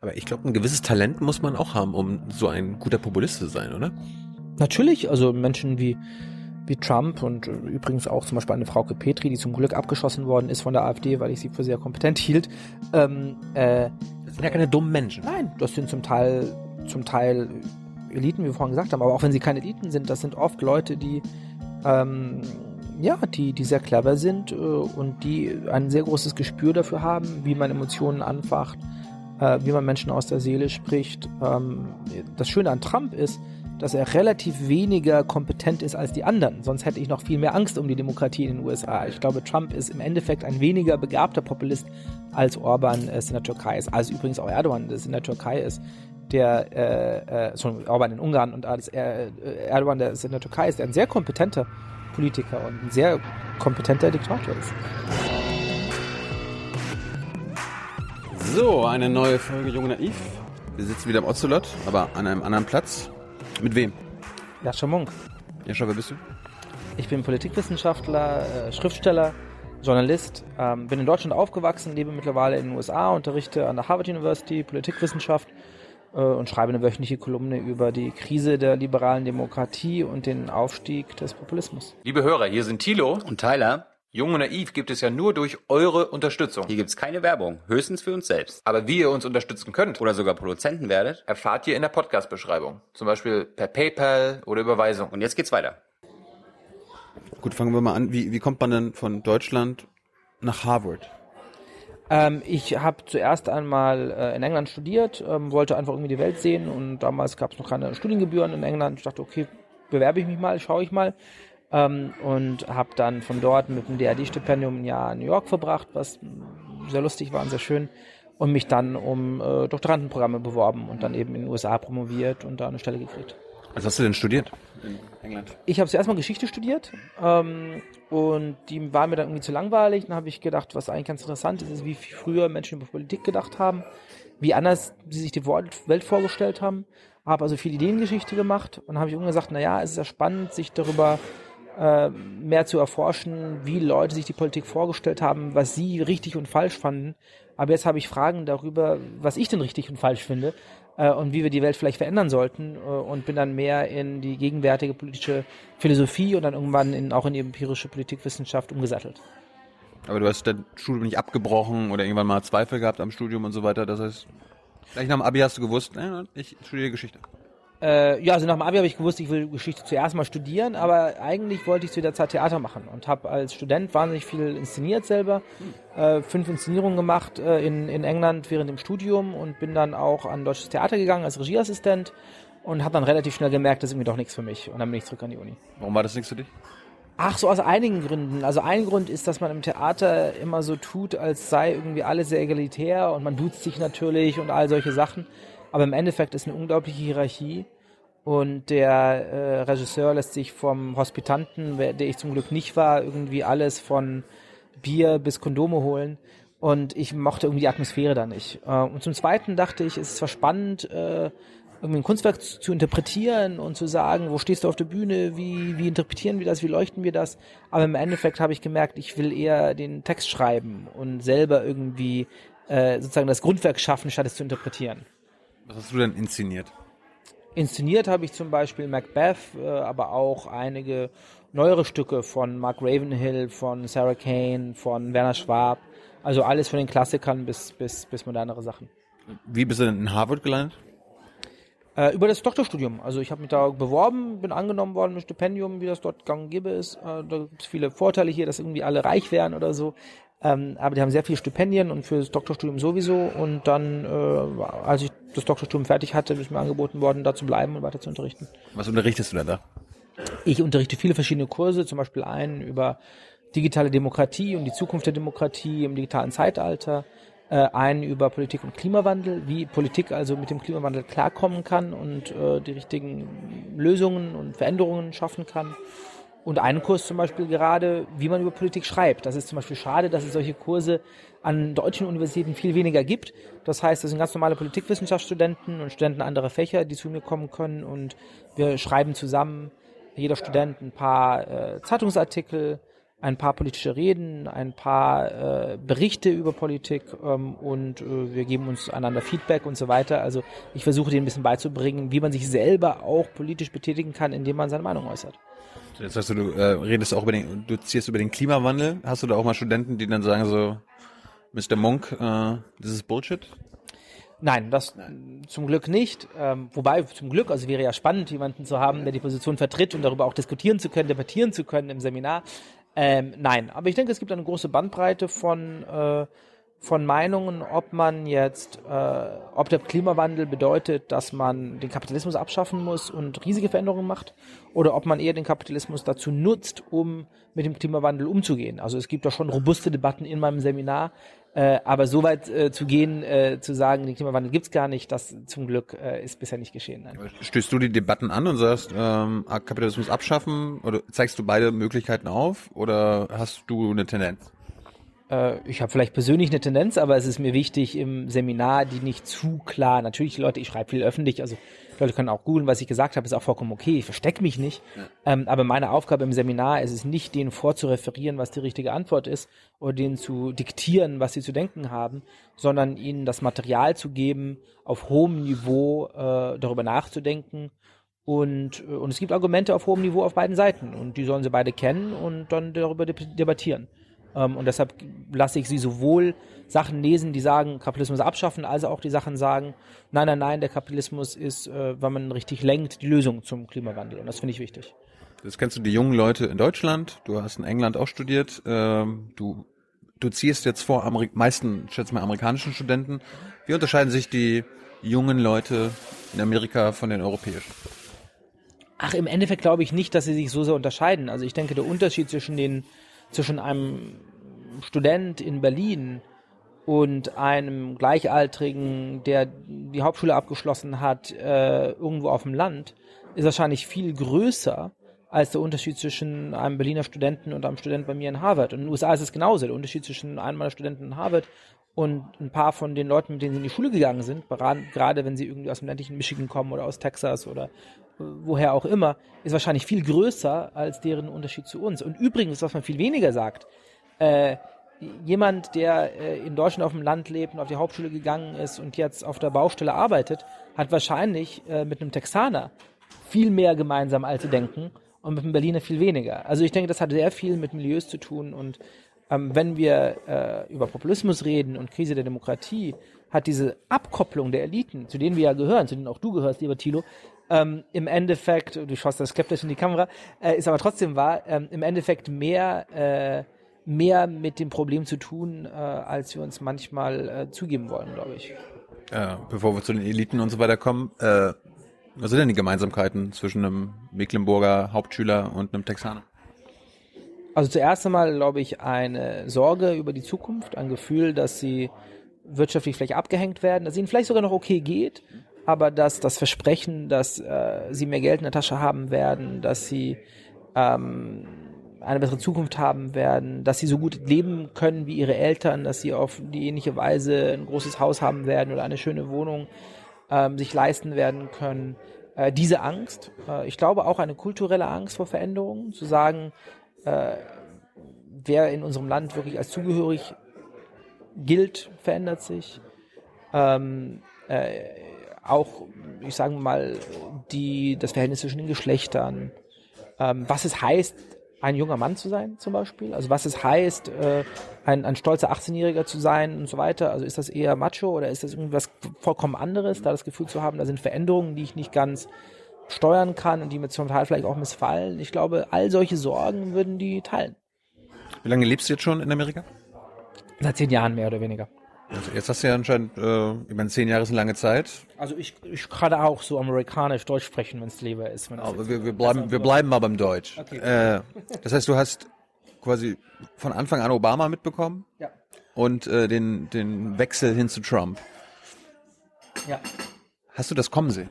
Aber ich glaube, ein gewisses Talent muss man auch haben, um so ein guter Populist zu sein, oder? Natürlich, also Menschen wie wie Trump und übrigens auch zum Beispiel eine Frau Petri, die zum Glück abgeschossen worden ist von der AfD, weil ich sie für sehr kompetent hielt. Ähm, äh, das sind ja keine dummen Menschen. Nein, das sind zum Teil zum Teil Eliten, wie wir vorhin gesagt haben, aber auch wenn sie keine Eliten sind, das sind oft Leute, die ähm, ja, die, die sehr clever sind äh, und die ein sehr großes Gespür dafür haben, wie man Emotionen anfacht, äh, wie man Menschen aus der Seele spricht. Ähm, das Schöne an Trump ist, dass er relativ weniger kompetent ist als die anderen. Sonst hätte ich noch viel mehr Angst um die Demokratie in den USA. Ich glaube, Trump ist im Endeffekt ein weniger begabter Populist als Orban es in der Türkei ist. Als übrigens auch Erdogan es in der Türkei ist der äh, äh, schon Orban in Ungarn und als äh, Erdogan, der in der Türkei ist, der ein sehr kompetenter Politiker und ein sehr kompetenter Diktator ist. So, eine neue Folge Junge Naiv. Wir sitzen wieder im Ocelot, aber an einem anderen Platz. Mit wem? Jascha Munk. Jascha, wer bist du? Ich bin Politikwissenschaftler, äh, Schriftsteller, Journalist, ähm, bin in Deutschland aufgewachsen, lebe mittlerweile in den USA, unterrichte an der Harvard University Politikwissenschaft äh, und schreibe eine wöchentliche Kolumne über die Krise der liberalen Demokratie und den Aufstieg des Populismus. Liebe Hörer, hier sind Thilo und Tyler. Jung und Naiv gibt es ja nur durch eure Unterstützung. Hier gibt es keine Werbung, höchstens für uns selbst. Aber wie ihr uns unterstützen könnt oder sogar Produzenten werdet, erfahrt ihr in der Podcast-Beschreibung. Zum Beispiel per PayPal oder Überweisung. Und jetzt geht's weiter. Gut, fangen wir mal an. Wie, wie kommt man denn von Deutschland nach Harvard? Ähm, ich habe zuerst einmal äh, in England studiert, ähm, wollte einfach irgendwie die Welt sehen und damals gab es noch keine Studiengebühren in England. Ich dachte, okay, bewerbe ich mich mal, schaue ich mal. Ähm, und habe dann von dort mit dem DRD-Stipendium ein Jahr in New York verbracht, was sehr lustig war und sehr schön. Und mich dann um äh, Doktorandenprogramme beworben und dann eben in den USA promoviert und da eine Stelle gekriegt. Was hast du denn studiert in England? Ich habe zuerst mal Geschichte studiert ähm, und die war mir dann irgendwie zu langweilig. Dann habe ich gedacht, was eigentlich ganz interessant ist, ist, wie früher Menschen über Politik gedacht haben, wie anders sie sich die Welt vorgestellt haben. Habe also viel Ideengeschichte gemacht und habe ich irgendwann gesagt, naja, es ist ja spannend, sich darüber äh, mehr zu erforschen, wie Leute sich die Politik vorgestellt haben, was sie richtig und falsch fanden. Aber jetzt habe ich Fragen darüber, was ich denn richtig und falsch finde äh, und wie wir die Welt vielleicht verändern sollten äh, und bin dann mehr in die gegenwärtige politische Philosophie und dann irgendwann in, auch in die empirische Politikwissenschaft umgesattelt. Aber du hast dein Studium nicht abgebrochen oder irgendwann mal Zweifel gehabt am Studium und so weiter. Das heißt, gleich nach dem Abi hast du gewusst, äh, ich studiere Geschichte. Äh, ja, also nach dem Abi habe ich gewusst, ich will Geschichte zuerst mal studieren, aber eigentlich wollte ich zu der Zeit Theater machen und habe als Student wahnsinnig viel inszeniert selber, äh, fünf Inszenierungen gemacht äh, in, in England während dem Studium und bin dann auch an deutsches Theater gegangen als Regieassistent und habe dann relativ schnell gemerkt, das ist irgendwie doch nichts für mich und dann bin ich zurück an die Uni. Warum war das nichts für dich? Ach, so aus einigen Gründen. Also ein Grund ist, dass man im Theater immer so tut, als sei irgendwie alles sehr egalitär und man duzt sich natürlich und all solche Sachen. Aber im Endeffekt ist eine unglaubliche Hierarchie und der äh, Regisseur lässt sich vom Hospitanten, der ich zum Glück nicht war, irgendwie alles von Bier bis Kondome holen. Und ich mochte irgendwie die Atmosphäre da nicht. Äh, und zum Zweiten dachte ich, es ist zwar spannend, äh, irgendwie ein Kunstwerk zu, zu, interpretieren und zu sagen, wo stehst du auf der Bühne, wie, wie interpretieren wir das, wie leuchten wir das. Aber im Endeffekt habe ich gemerkt, ich will eher den Text schreiben und selber irgendwie äh, sozusagen das Grundwerk schaffen, statt es zu interpretieren. Was hast du denn inszeniert? Inszeniert habe ich zum Beispiel Macbeth, äh, aber auch einige neuere Stücke von Mark Ravenhill, von Sarah Kane, von Werner Schwab. Also alles von den Klassikern bis, bis, bis modernere Sachen. Wie bist du denn in Harvard gelandet? Äh, über das Doktorstudium. Also ich habe mich da beworben, bin angenommen worden mit Stipendium, wie das dort gang und gäbe ist. Äh, da gibt es viele Vorteile hier, dass irgendwie alle reich wären oder so. Ähm, aber die haben sehr viele Stipendien und für das Doktorstudium sowieso. Und dann, äh, als ich das Doktorstudium fertig hatte, ist mir angeboten worden, da zu bleiben und weiter zu unterrichten. Was unterrichtest du denn da? Ich unterrichte viele verschiedene Kurse, zum Beispiel einen über digitale Demokratie und die Zukunft der Demokratie im digitalen Zeitalter, äh, einen über Politik und Klimawandel, wie Politik also mit dem Klimawandel klarkommen kann und äh, die richtigen Lösungen und Veränderungen schaffen kann und einen Kurs zum Beispiel gerade, wie man über Politik schreibt. Das ist zum Beispiel schade, dass es solche Kurse an deutschen Universitäten viel weniger gibt. Das heißt, das sind ganz normale Politikwissenschaftsstudenten und Studenten anderer Fächer, die zu mir kommen können und wir schreiben zusammen, jeder Student ein paar äh, Zeitungsartikel, ein paar politische Reden, ein paar äh, Berichte über Politik ähm, und äh, wir geben uns einander Feedback und so weiter. Also ich versuche denen ein bisschen beizubringen, wie man sich selber auch politisch betätigen kann, indem man seine Meinung äußert. Jetzt hast du, du äh, redest auch über den, du ziehst über den Klimawandel. Hast du da auch mal Studenten, die dann sagen so, Mr. Monk, äh, this is Bullshit? Nein, das zum Glück nicht. Ähm, wobei zum Glück, also wäre ja spannend, jemanden zu haben, der die Position vertritt und darüber auch diskutieren zu können, debattieren zu können im Seminar. Ähm, nein, aber ich denke, es gibt eine große Bandbreite von, äh, von Meinungen, ob man jetzt, äh, ob der Klimawandel bedeutet, dass man den Kapitalismus abschaffen muss und riesige Veränderungen macht, oder ob man eher den Kapitalismus dazu nutzt, um mit dem Klimawandel umzugehen. Also es gibt da schon robuste Debatten in meinem Seminar, äh, aber so weit äh, zu gehen, äh, zu sagen, den Klimawandel gibt's gar nicht, das zum Glück äh, ist bisher nicht geschehen. Nein. Stößt du die Debatten an und sagst, ähm, Kapitalismus abschaffen oder zeigst du beide Möglichkeiten auf oder hast du eine Tendenz? Äh, ich habe vielleicht persönlich eine Tendenz, aber es ist mir wichtig im Seminar, die nicht zu klar. Natürlich, Leute, ich schreibe viel öffentlich, also Leute können auch googeln, was ich gesagt habe, ist auch vollkommen okay. Ich verstecke mich nicht. Ja. Ähm, aber meine Aufgabe im Seminar ist es nicht, denen vorzureferieren, was die richtige Antwort ist, oder denen zu diktieren, was sie zu denken haben, sondern ihnen das Material zu geben, auf hohem Niveau äh, darüber nachzudenken. Und, äh, und es gibt Argumente auf hohem Niveau auf beiden Seiten. Und die sollen sie beide kennen und dann darüber debattieren. Ähm, und deshalb lasse ich sie sowohl Sachen lesen, die sagen, Kapitalismus abschaffen, als auch die Sachen sagen, nein, nein, nein, der Kapitalismus ist, äh, wenn man richtig lenkt, die Lösung zum Klimawandel. Und das finde ich wichtig. Das kennst du die jungen Leute in Deutschland. Du hast in England auch studiert. Ähm, du dozierst jetzt vor Ameri meisten, schätze mal, amerikanischen Studenten. Wie unterscheiden sich die jungen Leute in Amerika von den europäischen? Ach, im Endeffekt glaube ich nicht, dass sie sich so sehr unterscheiden. Also ich denke, der Unterschied zwischen den zwischen einem Student in Berlin und einem Gleichaltrigen, der die Hauptschule abgeschlossen hat, äh, irgendwo auf dem Land, ist wahrscheinlich viel größer als der Unterschied zwischen einem Berliner Studenten und einem Studenten bei mir in Harvard. Und in den USA ist es genauso. Der Unterschied zwischen einem meiner Studenten in Harvard und ein paar von den Leuten, mit denen sie in die Schule gegangen sind, gerade wenn sie irgendwie aus dem ländlichen Michigan kommen oder aus Texas oder woher auch immer, ist wahrscheinlich viel größer als deren Unterschied zu uns. Und übrigens, was man viel weniger sagt, äh, jemand, der äh, in Deutschland auf dem Land lebt und auf die Hauptschule gegangen ist und jetzt auf der Baustelle arbeitet, hat wahrscheinlich äh, mit einem Texaner viel mehr gemeinsam, als sie denken, und mit einem Berliner viel weniger. Also ich denke, das hat sehr viel mit Milieus zu tun und ähm, wenn wir äh, über Populismus reden und Krise der Demokratie, hat diese Abkopplung der Eliten, zu denen wir ja gehören, zu denen auch du gehörst, lieber Thilo, ähm, im Endeffekt, du schaust da skeptisch in die Kamera, äh, ist aber trotzdem wahr, ähm, im Endeffekt mehr, äh, mehr mit dem Problem zu tun, äh, als wir uns manchmal äh, zugeben wollen, glaube ich. Ja, bevor wir zu den Eliten und so weiter kommen, äh, was sind denn die Gemeinsamkeiten zwischen einem Mecklenburger Hauptschüler und einem Texaner? Also zuerst einmal, glaube ich, eine Sorge über die Zukunft, ein Gefühl, dass sie wirtschaftlich vielleicht abgehängt werden, dass ihnen vielleicht sogar noch okay geht, aber dass das Versprechen, dass äh, sie mehr Geld in der Tasche haben werden, dass sie ähm, eine bessere Zukunft haben werden, dass sie so gut leben können wie ihre Eltern, dass sie auf die ähnliche Weise ein großes Haus haben werden oder eine schöne Wohnung ähm, sich leisten werden können. Äh, diese Angst, äh, ich glaube auch eine kulturelle Angst vor Veränderungen, zu sagen, äh, wer in unserem Land wirklich als zugehörig gilt, verändert sich. Ähm, äh, auch, ich sage mal, die, das Verhältnis zwischen den Geschlechtern, ähm, was es heißt, ein junger Mann zu sein, zum Beispiel. Also was es heißt, äh, ein, ein stolzer 18-Jähriger zu sein und so weiter. Also ist das eher Macho oder ist das irgendwas vollkommen anderes, da das Gefühl zu haben, da sind Veränderungen, die ich nicht ganz steuern kann und die mir zum Teil vielleicht auch missfallen. Ich glaube, all solche Sorgen würden die teilen. Wie lange lebst du jetzt schon in Amerika? Seit zehn Jahren mehr oder weniger. Also jetzt hast du ja anscheinend, äh, ich meine, zehn Jahre ist eine lange Zeit. Also ich, ich kann auch so amerikanisch Deutsch sprechen, wenn es lieber ist. Aber wir, wir bleiben, wir bleiben mal beim Deutsch. Okay. Äh, das heißt, du hast quasi von Anfang an Obama mitbekommen? Ja. Und äh, den, den Wechsel hin zu Trump. Ja. Hast du das kommen sehen?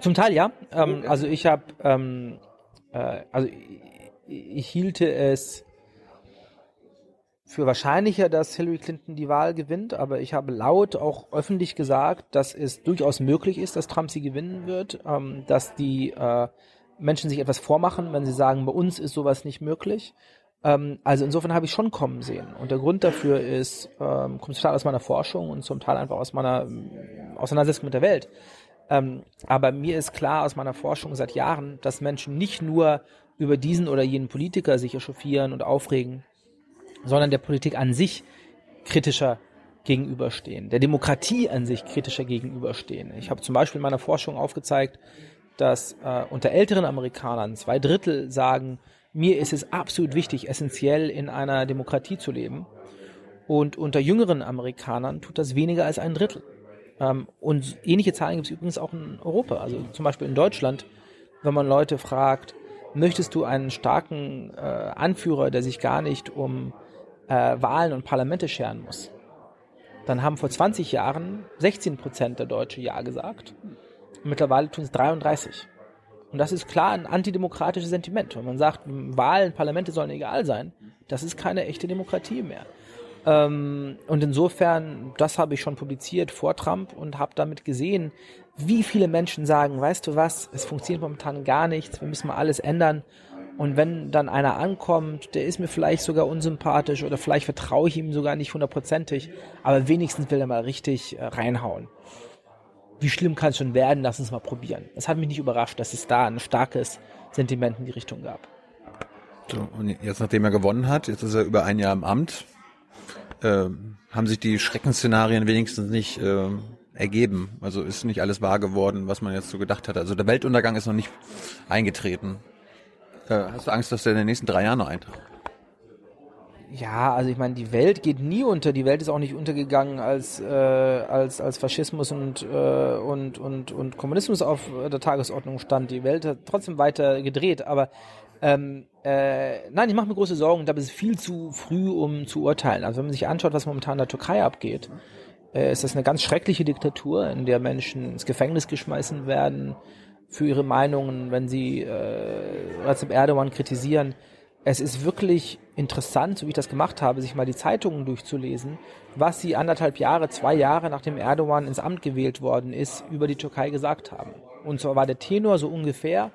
Zum Teil ja. Ähm, also ich habe, ähm, äh, also ich, ich hielte es für wahrscheinlicher, dass Hillary Clinton die Wahl gewinnt, aber ich habe laut auch öffentlich gesagt, dass es durchaus möglich ist, dass Trump sie gewinnen wird, ähm, dass die äh, Menschen sich etwas vormachen, wenn sie sagen, bei uns ist sowas nicht möglich. Ähm, also insofern habe ich schon kommen sehen. Und der Grund dafür ist, ähm, kommt total aus meiner Forschung und zum Teil einfach aus meiner ähm, Auseinandersetzung mit der Welt. Ähm, aber mir ist klar aus meiner Forschung seit Jahren, dass Menschen nicht nur über diesen oder jenen Politiker sich echauffieren und aufregen, sondern der Politik an sich kritischer gegenüberstehen, der Demokratie an sich kritischer gegenüberstehen. Ich habe zum Beispiel in meiner Forschung aufgezeigt, dass äh, unter älteren Amerikanern zwei Drittel sagen, mir ist es absolut wichtig, essentiell in einer Demokratie zu leben. Und unter jüngeren Amerikanern tut das weniger als ein Drittel. Ähm, und ähnliche Zahlen gibt es übrigens auch in Europa. Also zum Beispiel in Deutschland, wenn man Leute fragt, möchtest du einen starken äh, Anführer, der sich gar nicht um äh, Wahlen und Parlamente scheren muss? Dann haben vor 20 Jahren 16 Prozent der Deutschen Ja gesagt. Mittlerweile tun es 33. Und das ist klar ein antidemokratisches Sentiment. Wenn man sagt, Wahlen, Parlamente sollen egal sein, das ist keine echte Demokratie mehr. Ähm, und insofern, das habe ich schon publiziert vor Trump und habe damit gesehen, wie viele Menschen sagen, weißt du was, es funktioniert momentan gar nichts, wir müssen mal alles ändern. Und wenn dann einer ankommt, der ist mir vielleicht sogar unsympathisch oder vielleicht vertraue ich ihm sogar nicht hundertprozentig, aber wenigstens will er mal richtig äh, reinhauen. Wie schlimm kann es schon werden? Lass uns mal probieren. Es hat mich nicht überrascht, dass es da ein starkes Sentiment in die Richtung gab. So, und jetzt, nachdem er gewonnen hat, jetzt ist er über ein Jahr im Amt, äh, haben sich die Schreckensszenarien wenigstens nicht äh, ergeben. Also ist nicht alles wahr geworden, was man jetzt so gedacht hat. Also der Weltuntergang ist noch nicht eingetreten. Äh, hast du Angst, dass der in den nächsten drei Jahren noch eintritt? Ja, also ich meine, die Welt geht nie unter. Die Welt ist auch nicht untergegangen, als äh, als als Faschismus und äh, und und und Kommunismus auf der Tagesordnung stand. Die Welt hat trotzdem weiter gedreht. Aber ähm, äh, nein, ich mache mir große Sorgen. Da ist es viel zu früh, um zu urteilen. Also wenn man sich anschaut, was momentan in der Türkei abgeht, äh, ist das eine ganz schreckliche Diktatur, in der Menschen ins Gefängnis geschmeißen werden für ihre Meinungen, wenn sie äh, Recep Erdogan kritisieren. Es ist wirklich interessant, so wie ich das gemacht habe, sich mal die Zeitungen durchzulesen, was sie anderthalb Jahre, zwei Jahre nachdem Erdogan ins Amt gewählt worden ist, über die Türkei gesagt haben. Und zwar war der Tenor so ungefähr,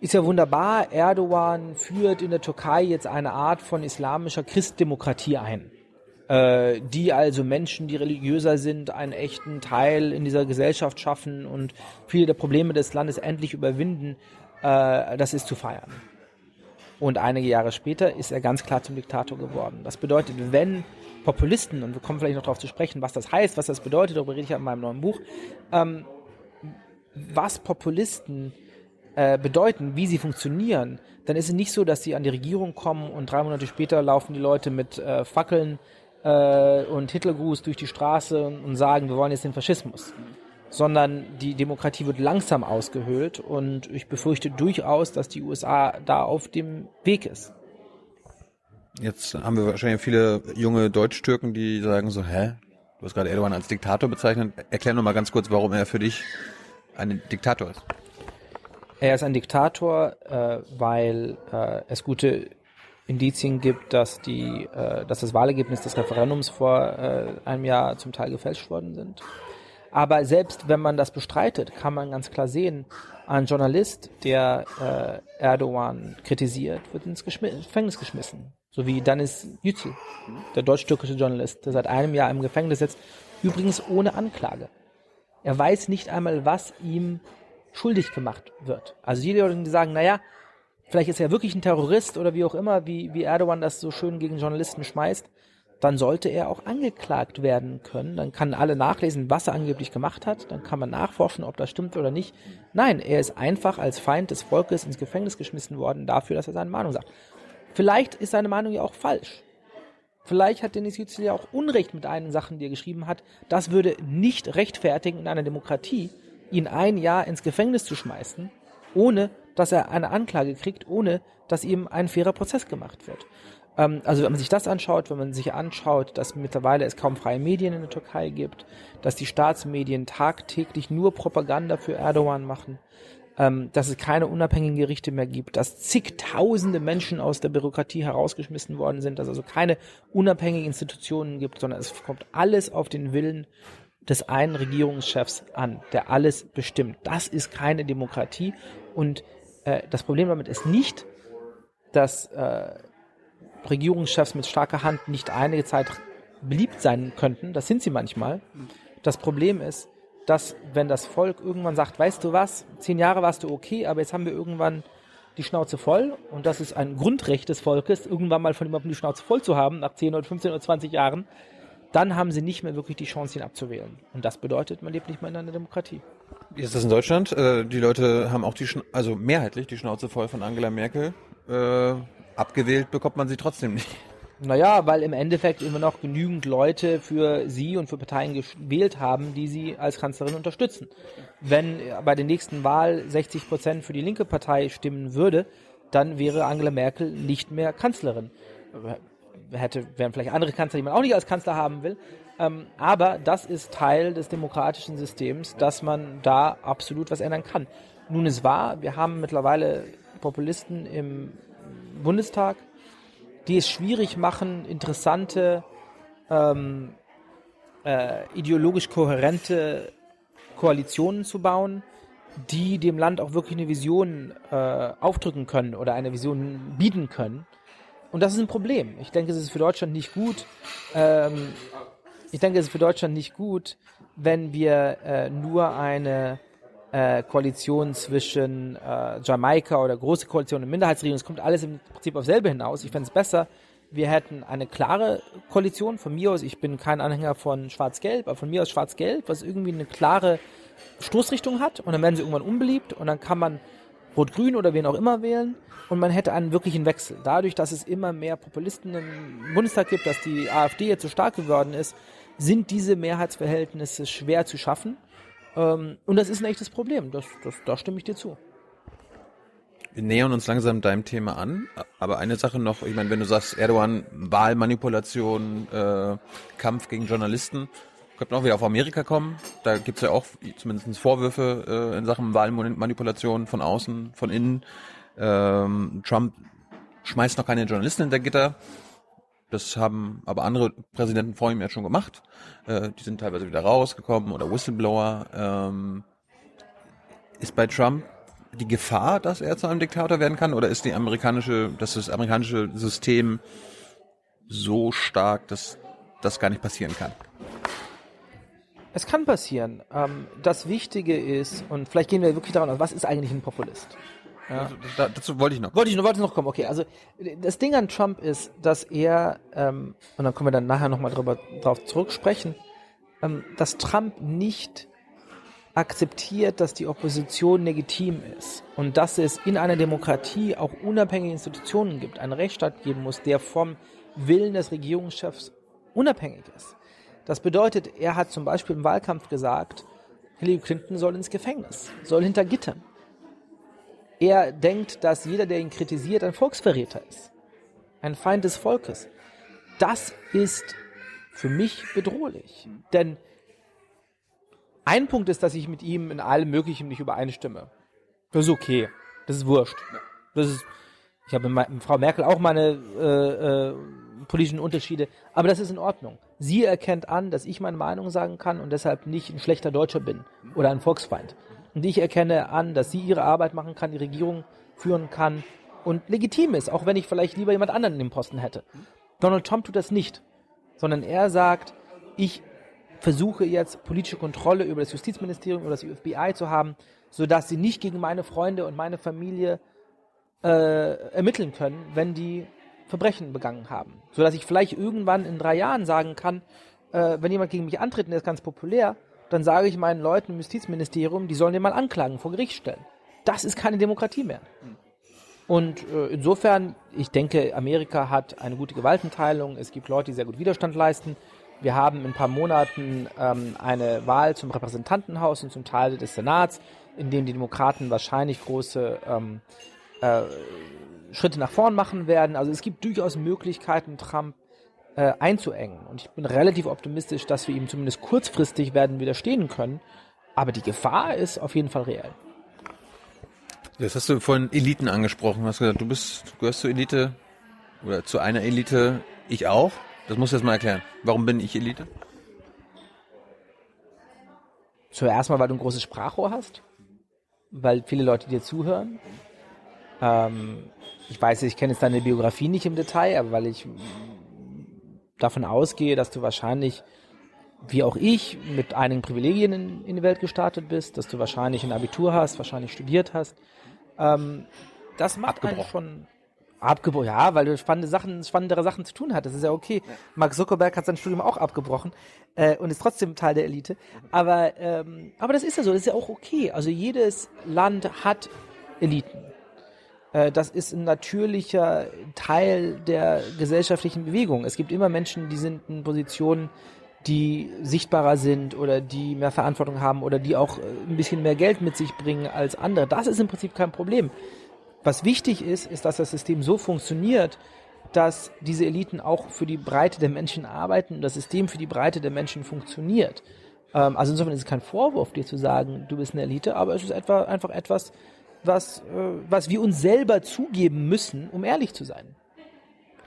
ist ja wunderbar, Erdogan führt in der Türkei jetzt eine Art von islamischer Christdemokratie ein äh, die also Menschen, die religiöser sind, einen echten Teil in dieser Gesellschaft schaffen und viele der Probleme des Landes endlich überwinden, äh, das ist zu feiern. Und einige Jahre später ist er ganz klar zum Diktator geworden. Das bedeutet, wenn Populisten, und wir kommen vielleicht noch darauf zu sprechen, was das heißt, was das bedeutet, darüber rede ich ja in meinem neuen Buch, ähm, was Populisten äh, bedeuten, wie sie funktionieren, dann ist es nicht so, dass sie an die Regierung kommen und drei Monate später laufen die Leute mit äh, Fackeln äh, und Hitlergruß durch die Straße und sagen, wir wollen jetzt den Faschismus. Sondern die Demokratie wird langsam ausgehöhlt und ich befürchte durchaus, dass die USA da auf dem Weg ist. Jetzt haben wir wahrscheinlich viele junge Deutsch-Türken, die sagen so, hä? Du hast gerade Erdogan als Diktator bezeichnet. Erklär noch mal ganz kurz, warum er für dich ein Diktator ist. Er ist ein Diktator, äh, weil äh, es gute Indizien gibt, dass die, äh, dass das Wahlergebnis des Referendums vor äh, einem Jahr zum Teil gefälscht worden sind. Aber selbst wenn man das bestreitet, kann man ganz klar sehen, ein Journalist, der äh, Erdogan kritisiert, wird ins Geschmi Gefängnis geschmissen. So wie Danis Yücel, der deutsch-türkische Journalist, der seit einem Jahr im Gefängnis sitzt, übrigens ohne Anklage. Er weiß nicht einmal, was ihm schuldig gemacht wird. Also die Leute, die sagen, naja, vielleicht ist er wirklich ein Terrorist oder wie auch immer, wie, wie Erdogan das so schön gegen Journalisten schmeißt, dann sollte er auch angeklagt werden können. Dann kann alle nachlesen, was er angeblich gemacht hat. Dann kann man nachforschen, ob das stimmt oder nicht. Nein, er ist einfach als Feind des Volkes ins Gefängnis geschmissen worden dafür, dass er seine Meinung sagt. Vielleicht ist seine Meinung ja auch falsch. Vielleicht hat Denis Yücel ja auch Unrecht mit einigen Sachen, die er geschrieben hat. Das würde nicht rechtfertigen in einer Demokratie, ihn ein Jahr ins Gefängnis zu schmeißen, ohne dass er eine Anklage kriegt, ohne dass ihm ein fairer Prozess gemacht wird. Ähm, also wenn man sich das anschaut, wenn man sich anschaut, dass mittlerweile es kaum freie Medien in der Türkei gibt, dass die Staatsmedien tagtäglich nur Propaganda für Erdogan machen, ähm, dass es keine unabhängigen Gerichte mehr gibt, dass zigtausende Menschen aus der Bürokratie herausgeschmissen worden sind, dass es also keine unabhängigen Institutionen gibt, sondern es kommt alles auf den Willen des einen Regierungschefs an, der alles bestimmt. Das ist keine Demokratie und äh, das Problem damit ist nicht, dass äh, Regierungschefs mit starker Hand nicht einige Zeit beliebt sein könnten. Das sind sie manchmal. Das Problem ist, dass wenn das Volk irgendwann sagt, weißt du was, zehn Jahre warst du okay, aber jetzt haben wir irgendwann die Schnauze voll und das ist ein Grundrecht des Volkes, irgendwann mal von jemandem die Schnauze voll zu haben, nach 10 oder 15 oder 20 Jahren, dann haben sie nicht mehr wirklich die Chance, ihn abzuwählen. Und das bedeutet, man lebt nicht mehr in einer Demokratie. Wie ist das in Deutschland? Äh, die Leute haben auch die, Schna also mehrheitlich die Schnauze voll von Angela Merkel. Äh, abgewählt bekommt man sie trotzdem nicht. Naja, weil im Endeffekt immer noch genügend Leute für sie und für Parteien gewählt haben, die sie als Kanzlerin unterstützen. Wenn bei der nächsten Wahl 60 Prozent für die linke Partei stimmen würde, dann wäre Angela Merkel nicht mehr Kanzlerin. Hätte, wären vielleicht andere Kanzler, die man auch nicht als Kanzler haben will. Ähm, aber das ist Teil des demokratischen Systems, dass man da absolut was ändern kann. Nun ist wahr, wir haben mittlerweile Populisten im Bundestag, die es schwierig machen, interessante, ähm, äh, ideologisch kohärente Koalitionen zu bauen, die dem Land auch wirklich eine Vision äh, aufdrücken können oder eine Vision bieten können. Und das ist ein Problem. Ich denke, es ist für Deutschland nicht gut. Ähm, ich denke, es ist für Deutschland nicht gut, wenn wir äh, nur eine äh, Koalition zwischen äh, Jamaika oder große Koalition und Minderheitsregierung. Es kommt alles im Prinzip auf selbe hinaus. Ich fände es besser, wir hätten eine klare Koalition. Von mir aus, ich bin kein Anhänger von Schwarz-Gelb, aber von mir aus Schwarz-Gelb, was irgendwie eine klare Stoßrichtung hat. Und dann werden sie irgendwann unbeliebt und dann kann man Rot-Grün oder wen auch immer wählen und man hätte einen wirklichen Wechsel. Dadurch, dass es immer mehr Populisten im Bundestag gibt, dass die AfD jetzt so stark geworden ist, sind diese Mehrheitsverhältnisse schwer zu schaffen. Ähm, und das ist ein echtes Problem. Das, das, da stimme ich dir zu. Wir nähern uns langsam deinem Thema an, aber eine Sache noch, ich meine, wenn du sagst, Erdogan, Wahlmanipulation, äh, Kampf gegen Journalisten, könnten auch wieder auf Amerika kommen. Da gibt's ja auch zumindest Vorwürfe äh, in Sachen Wahlmanipulation von außen, von innen. Ähm, Trump schmeißt noch keine Journalisten hinter Gitter. Das haben aber andere Präsidenten vor ihm ja schon gemacht. Äh, die sind teilweise wieder rausgekommen oder Whistleblower. Ähm, ist bei Trump die Gefahr, dass er zu einem Diktator werden kann, oder ist die amerikanische, dass das amerikanische System so stark, dass das gar nicht passieren kann? Es kann passieren. Ähm, das Wichtige ist, und vielleicht gehen wir wirklich daran aus, was ist eigentlich ein Populist? Ja. Also, da, dazu wollte ich noch. Wollte ich noch, wollte noch kommen. Okay, also das Ding an Trump ist, dass er, ähm, und dann können wir dann nachher nochmal drauf zurücksprechen, ähm, dass Trump nicht akzeptiert, dass die Opposition legitim ist und dass es in einer Demokratie auch unabhängige Institutionen gibt, einen Rechtsstaat geben muss, der vom Willen des Regierungschefs unabhängig ist. Das bedeutet, er hat zum Beispiel im Wahlkampf gesagt, Hillary Clinton soll ins Gefängnis, soll hinter Gittern. Er denkt, dass jeder, der ihn kritisiert, ein Volksverräter ist. Ein Feind des Volkes. Das ist für mich bedrohlich. Denn ein Punkt ist, dass ich mit ihm in allem Möglichen nicht übereinstimme. Das ist okay. Das ist wurscht. Das ist, ich habe mit Frau Merkel auch meine äh, äh, politischen Unterschiede, aber das ist in Ordnung. Sie erkennt an, dass ich meine Meinung sagen kann und deshalb nicht ein schlechter Deutscher bin oder ein Volksfeind. Und ich erkenne an, dass sie ihre Arbeit machen kann, die Regierung führen kann und legitim ist, auch wenn ich vielleicht lieber jemand anderen in dem Posten hätte. Donald Trump tut das nicht, sondern er sagt, ich versuche jetzt politische Kontrolle über das Justizministerium oder das FBI zu haben, sodass sie nicht gegen meine Freunde und meine Familie äh, ermitteln können, wenn die Verbrechen begangen haben. Sodass ich vielleicht irgendwann in drei Jahren sagen kann, äh, wenn jemand gegen mich antritt der ist ganz populär, dann sage ich meinen Leuten im Justizministerium, die sollen den mal anklagen, vor Gericht stellen. Das ist keine Demokratie mehr. Und äh, insofern, ich denke, Amerika hat eine gute Gewaltenteilung. Es gibt Leute, die sehr gut Widerstand leisten. Wir haben in ein paar Monaten ähm, eine Wahl zum Repräsentantenhaus und zum Teil des Senats, in dem die Demokraten wahrscheinlich große ähm, äh, Schritte nach vorn machen werden. Also es gibt durchaus Möglichkeiten, Trump äh, einzuengen. Und ich bin relativ optimistisch, dass wir ihm zumindest kurzfristig werden widerstehen können. Aber die Gefahr ist auf jeden Fall reell. Jetzt hast du vorhin Eliten angesprochen. Du hast gesagt, du bist, du gehörst zur Elite oder zu einer Elite. Ich auch. Das musst du jetzt mal erklären. Warum bin ich Elite? Zuerst mal, weil du ein großes Sprachrohr hast. Weil viele Leute dir zuhören. Ähm, ich weiß, ich kenne jetzt deine Biografie nicht im Detail, aber weil ich davon ausgehe, dass du wahrscheinlich, wie auch ich, mit einigen Privilegien in, in die Welt gestartet bist, dass du wahrscheinlich ein Abitur hast, wahrscheinlich studiert hast. Ähm, das macht einen schon abgebrochen. Ja, weil du spannende Sachen, spannendere Sachen zu tun hattest. Das ist ja okay. Ja. Mark Zuckerberg hat sein Studium auch abgebrochen äh, und ist trotzdem Teil der Elite. Aber, ähm, aber das ist ja so. Das ist ja auch okay. Also jedes Land hat Eliten. Äh, das ist ein natürlicher Teil der gesellschaftlichen Bewegung. Es gibt immer Menschen, die sind in Positionen, die sichtbarer sind oder die mehr Verantwortung haben oder die auch äh, ein bisschen mehr Geld mit sich bringen als andere. Das ist im Prinzip kein Problem. Was wichtig ist, ist, dass das System so funktioniert, dass diese Eliten auch für die Breite der Menschen arbeiten und das System für die Breite der Menschen funktioniert. Ähm, also insofern ist es kein Vorwurf, dir zu sagen, du bist eine Elite, aber es ist etwa, einfach etwas, was, äh, was wir uns selber zugeben müssen, um ehrlich zu sein.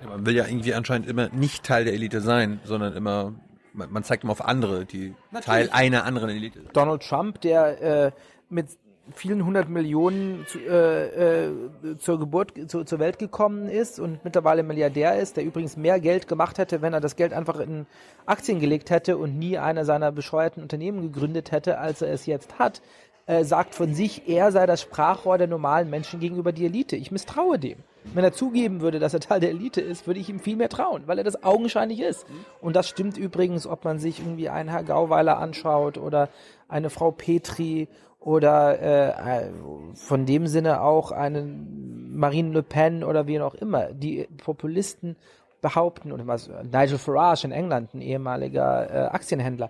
Ja, man will ja irgendwie anscheinend immer nicht Teil der Elite sein, sondern immer, man, man zeigt immer auf andere, die Natürlich. Teil einer anderen Elite sind. Donald Trump, der äh, mit vielen hundert Millionen zu, äh, äh, zur Geburt, zu, zur Welt gekommen ist und mittlerweile Milliardär ist, der übrigens mehr Geld gemacht hätte, wenn er das Geld einfach in Aktien gelegt hätte und nie einer seiner bescheuerten Unternehmen gegründet hätte, als er es jetzt hat, äh, sagt von sich, er sei das Sprachrohr der normalen Menschen gegenüber die Elite. Ich misstraue dem. Wenn er zugeben würde, dass er Teil der Elite ist, würde ich ihm viel mehr trauen, weil er das augenscheinlich ist. Und das stimmt übrigens, ob man sich irgendwie einen Herr Gauweiler anschaut oder eine Frau Petri oder äh, von dem Sinne auch einen Marine Le Pen oder wie auch immer. Die Populisten behaupten, oder was Nigel Farage in England, ein ehemaliger äh, Aktienhändler,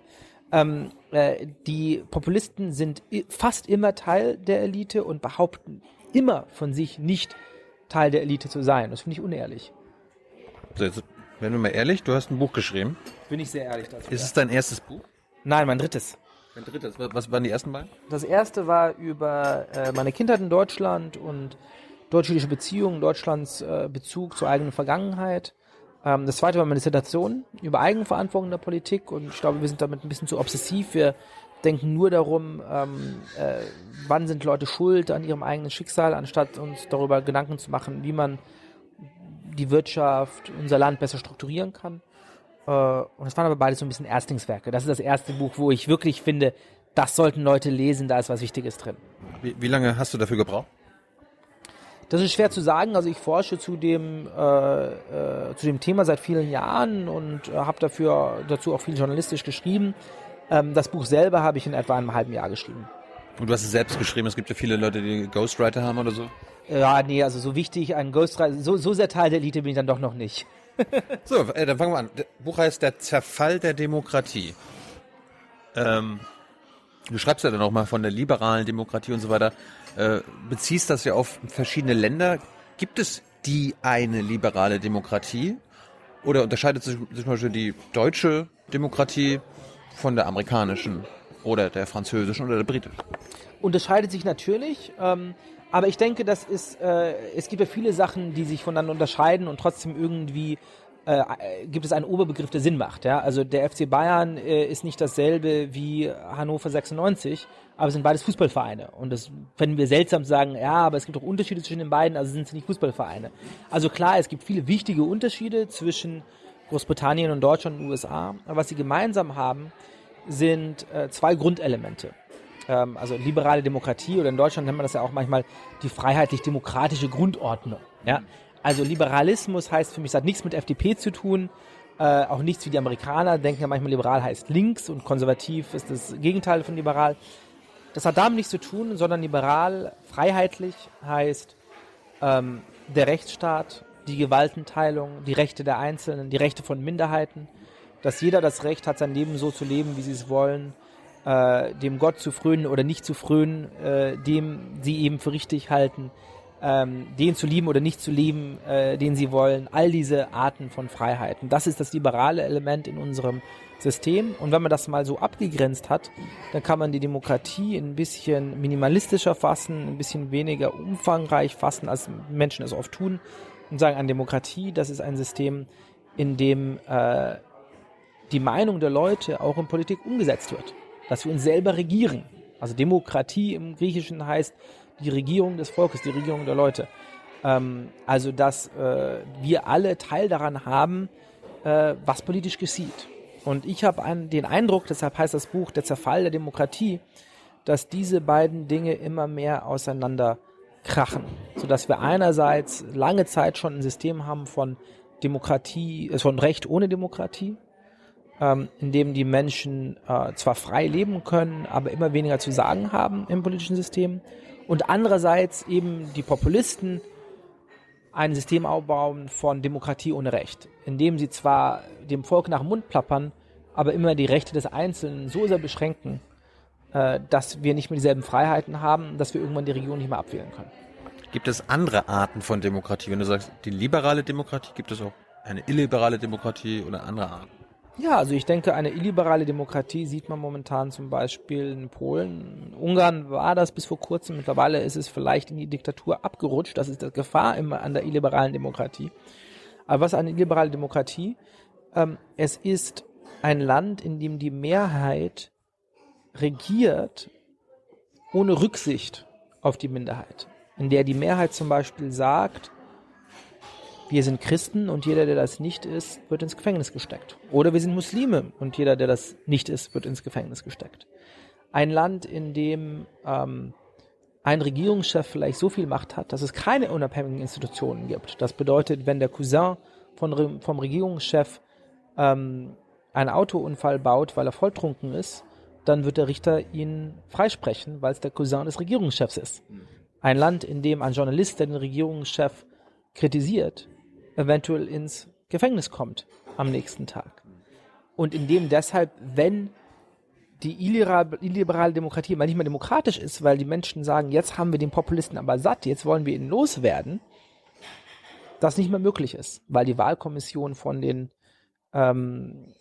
ähm, äh, die Populisten sind fast immer Teil der Elite und behaupten immer von sich nicht Teil der Elite zu sein. Das finde ich unehrlich. So, jetzt werden wir mal ehrlich, du hast ein Buch geschrieben. Bin ich sehr ehrlich dazu. Ist ja. es dein erstes Buch? Nein, mein drittes. Mein drittes. Was waren die ersten beiden? Das erste war über äh, meine Kindheit in Deutschland und deutsch-jüdische Beziehungen, Deutschlands äh, Bezug zur eigenen Vergangenheit. Ähm, das zweite war meine Dissertation über Eigenverantwortung der Politik und ich glaube, wir sind damit ein bisschen zu obsessiv. Wir denken nur darum, ähm, äh, wann sind Leute schuld an ihrem eigenen Schicksal, anstatt uns darüber Gedanken zu machen, wie man die Wirtschaft, unser Land besser strukturieren kann. Äh, und das waren aber beides so ein bisschen Erstlingswerke. Das ist das erste Buch, wo ich wirklich finde, das sollten Leute lesen, da ist was Wichtiges drin. Wie, wie lange hast du dafür gebraucht? Das ist schwer zu sagen. Also ich forsche zu dem, äh, äh, zu dem Thema seit vielen Jahren und äh, habe dafür dazu auch viel journalistisch geschrieben. Ähm, das Buch selber habe ich in etwa einem halben Jahr geschrieben. Und du hast es selbst geschrieben. Es gibt ja viele Leute, die Ghostwriter haben oder so. Ja, nee, also so wichtig, ein Ghostwriter, so, so sehr Teil der Elite bin ich dann doch noch nicht. so, äh, dann fangen wir an. Das Buch heißt Der Zerfall der Demokratie. Ähm, du schreibst ja dann auch mal von der liberalen Demokratie und so weiter äh, beziehst das ja auf verschiedene Länder. Gibt es die eine liberale Demokratie? Oder unterscheidet sich zum Beispiel die deutsche Demokratie von der amerikanischen oder der französischen oder der britischen? Unterscheidet sich natürlich. Ähm, aber ich denke, das ist, äh, es gibt ja viele Sachen, die sich voneinander unterscheiden und trotzdem irgendwie äh, gibt es einen Oberbegriff, der Sinn macht. Ja? Also der FC Bayern äh, ist nicht dasselbe wie Hannover 96, aber es sind beides Fußballvereine. Und das finden wir seltsam zu sagen, ja, aber es gibt auch Unterschiede zwischen den beiden, also sind sie nicht Fußballvereine. Also klar, es gibt viele wichtige Unterschiede zwischen Großbritannien und Deutschland und USA. Aber was sie gemeinsam haben, sind äh, zwei Grundelemente. Ähm, also liberale Demokratie oder in Deutschland nennt man das ja auch manchmal die freiheitlich-demokratische Grundordnung. Ja? Also Liberalismus heißt für mich, es hat nichts mit FDP zu tun, äh, auch nichts wie die Amerikaner denken ja manchmal, liberal heißt links und konservativ ist das Gegenteil von liberal. Das hat damit nichts zu tun, sondern liberal, freiheitlich heißt ähm, der Rechtsstaat, die Gewaltenteilung, die Rechte der Einzelnen, die Rechte von Minderheiten, dass jeder das Recht hat, sein Leben so zu leben, wie sie es wollen, äh, dem Gott zu frönen oder nicht zu frönen, äh, dem sie eben für richtig halten, ähm, den zu lieben oder nicht zu lieben, äh, den sie wollen, all diese Arten von Freiheiten. Das ist das liberale Element in unserem System. Und wenn man das mal so abgegrenzt hat, dann kann man die Demokratie ein bisschen minimalistischer fassen, ein bisschen weniger umfangreich fassen, als Menschen es oft tun, und sagen, eine Demokratie, das ist ein System, in dem äh, die Meinung der Leute auch in Politik umgesetzt wird. Dass wir uns selber regieren. Also Demokratie im Griechischen heißt, die Regierung des Volkes, die Regierung der Leute. Ähm, also, dass äh, wir alle Teil daran haben, äh, was politisch geschieht. Und ich habe den Eindruck, deshalb heißt das Buch Der Zerfall der Demokratie, dass diese beiden Dinge immer mehr auseinander krachen, sodass wir einerseits lange Zeit schon ein System haben von Demokratie, äh, von Recht ohne Demokratie, ähm, in dem die Menschen äh, zwar frei leben können, aber immer weniger zu sagen haben im politischen System, und andererseits eben die Populisten ein System aufbauen von Demokratie ohne Recht, in dem sie zwar dem Volk nach dem Mund plappern, aber immer die Rechte des Einzelnen so sehr beschränken, äh, dass wir nicht mehr dieselben Freiheiten haben, dass wir irgendwann die Region nicht mehr abwählen können. Gibt es andere Arten von Demokratie? Wenn du sagst, die liberale Demokratie, gibt es auch eine illiberale Demokratie oder andere Arten? Ja, also ich denke, eine illiberale Demokratie sieht man momentan zum Beispiel in Polen. In Ungarn war das bis vor kurzem. Mittlerweile ist es vielleicht in die Diktatur abgerutscht. Das ist die Gefahr immer an der illiberalen Demokratie. Aber was eine illiberale Demokratie? Ähm, es ist ein Land, in dem die Mehrheit regiert ohne Rücksicht auf die Minderheit. In der die Mehrheit zum Beispiel sagt, wir sind Christen und jeder, der das nicht ist, wird ins Gefängnis gesteckt. Oder wir sind Muslime und jeder, der das nicht ist, wird ins Gefängnis gesteckt. Ein Land, in dem ähm, ein Regierungschef vielleicht so viel Macht hat, dass es keine unabhängigen Institutionen gibt. Das bedeutet, wenn der Cousin von, vom Regierungschef ähm, einen Autounfall baut, weil er volltrunken ist, dann wird der Richter ihn freisprechen, weil es der Cousin des Regierungschefs ist. Ein Land, in dem ein Journalist, der den Regierungschef kritisiert, eventuell ins Gefängnis kommt am nächsten Tag. Und in dem deshalb, wenn die illiberale Demokratie mal nicht mehr demokratisch ist, weil die Menschen sagen, jetzt haben wir den Populisten aber satt, jetzt wollen wir ihn loswerden, das nicht mehr möglich ist, weil die Wahlkommission von den ähm,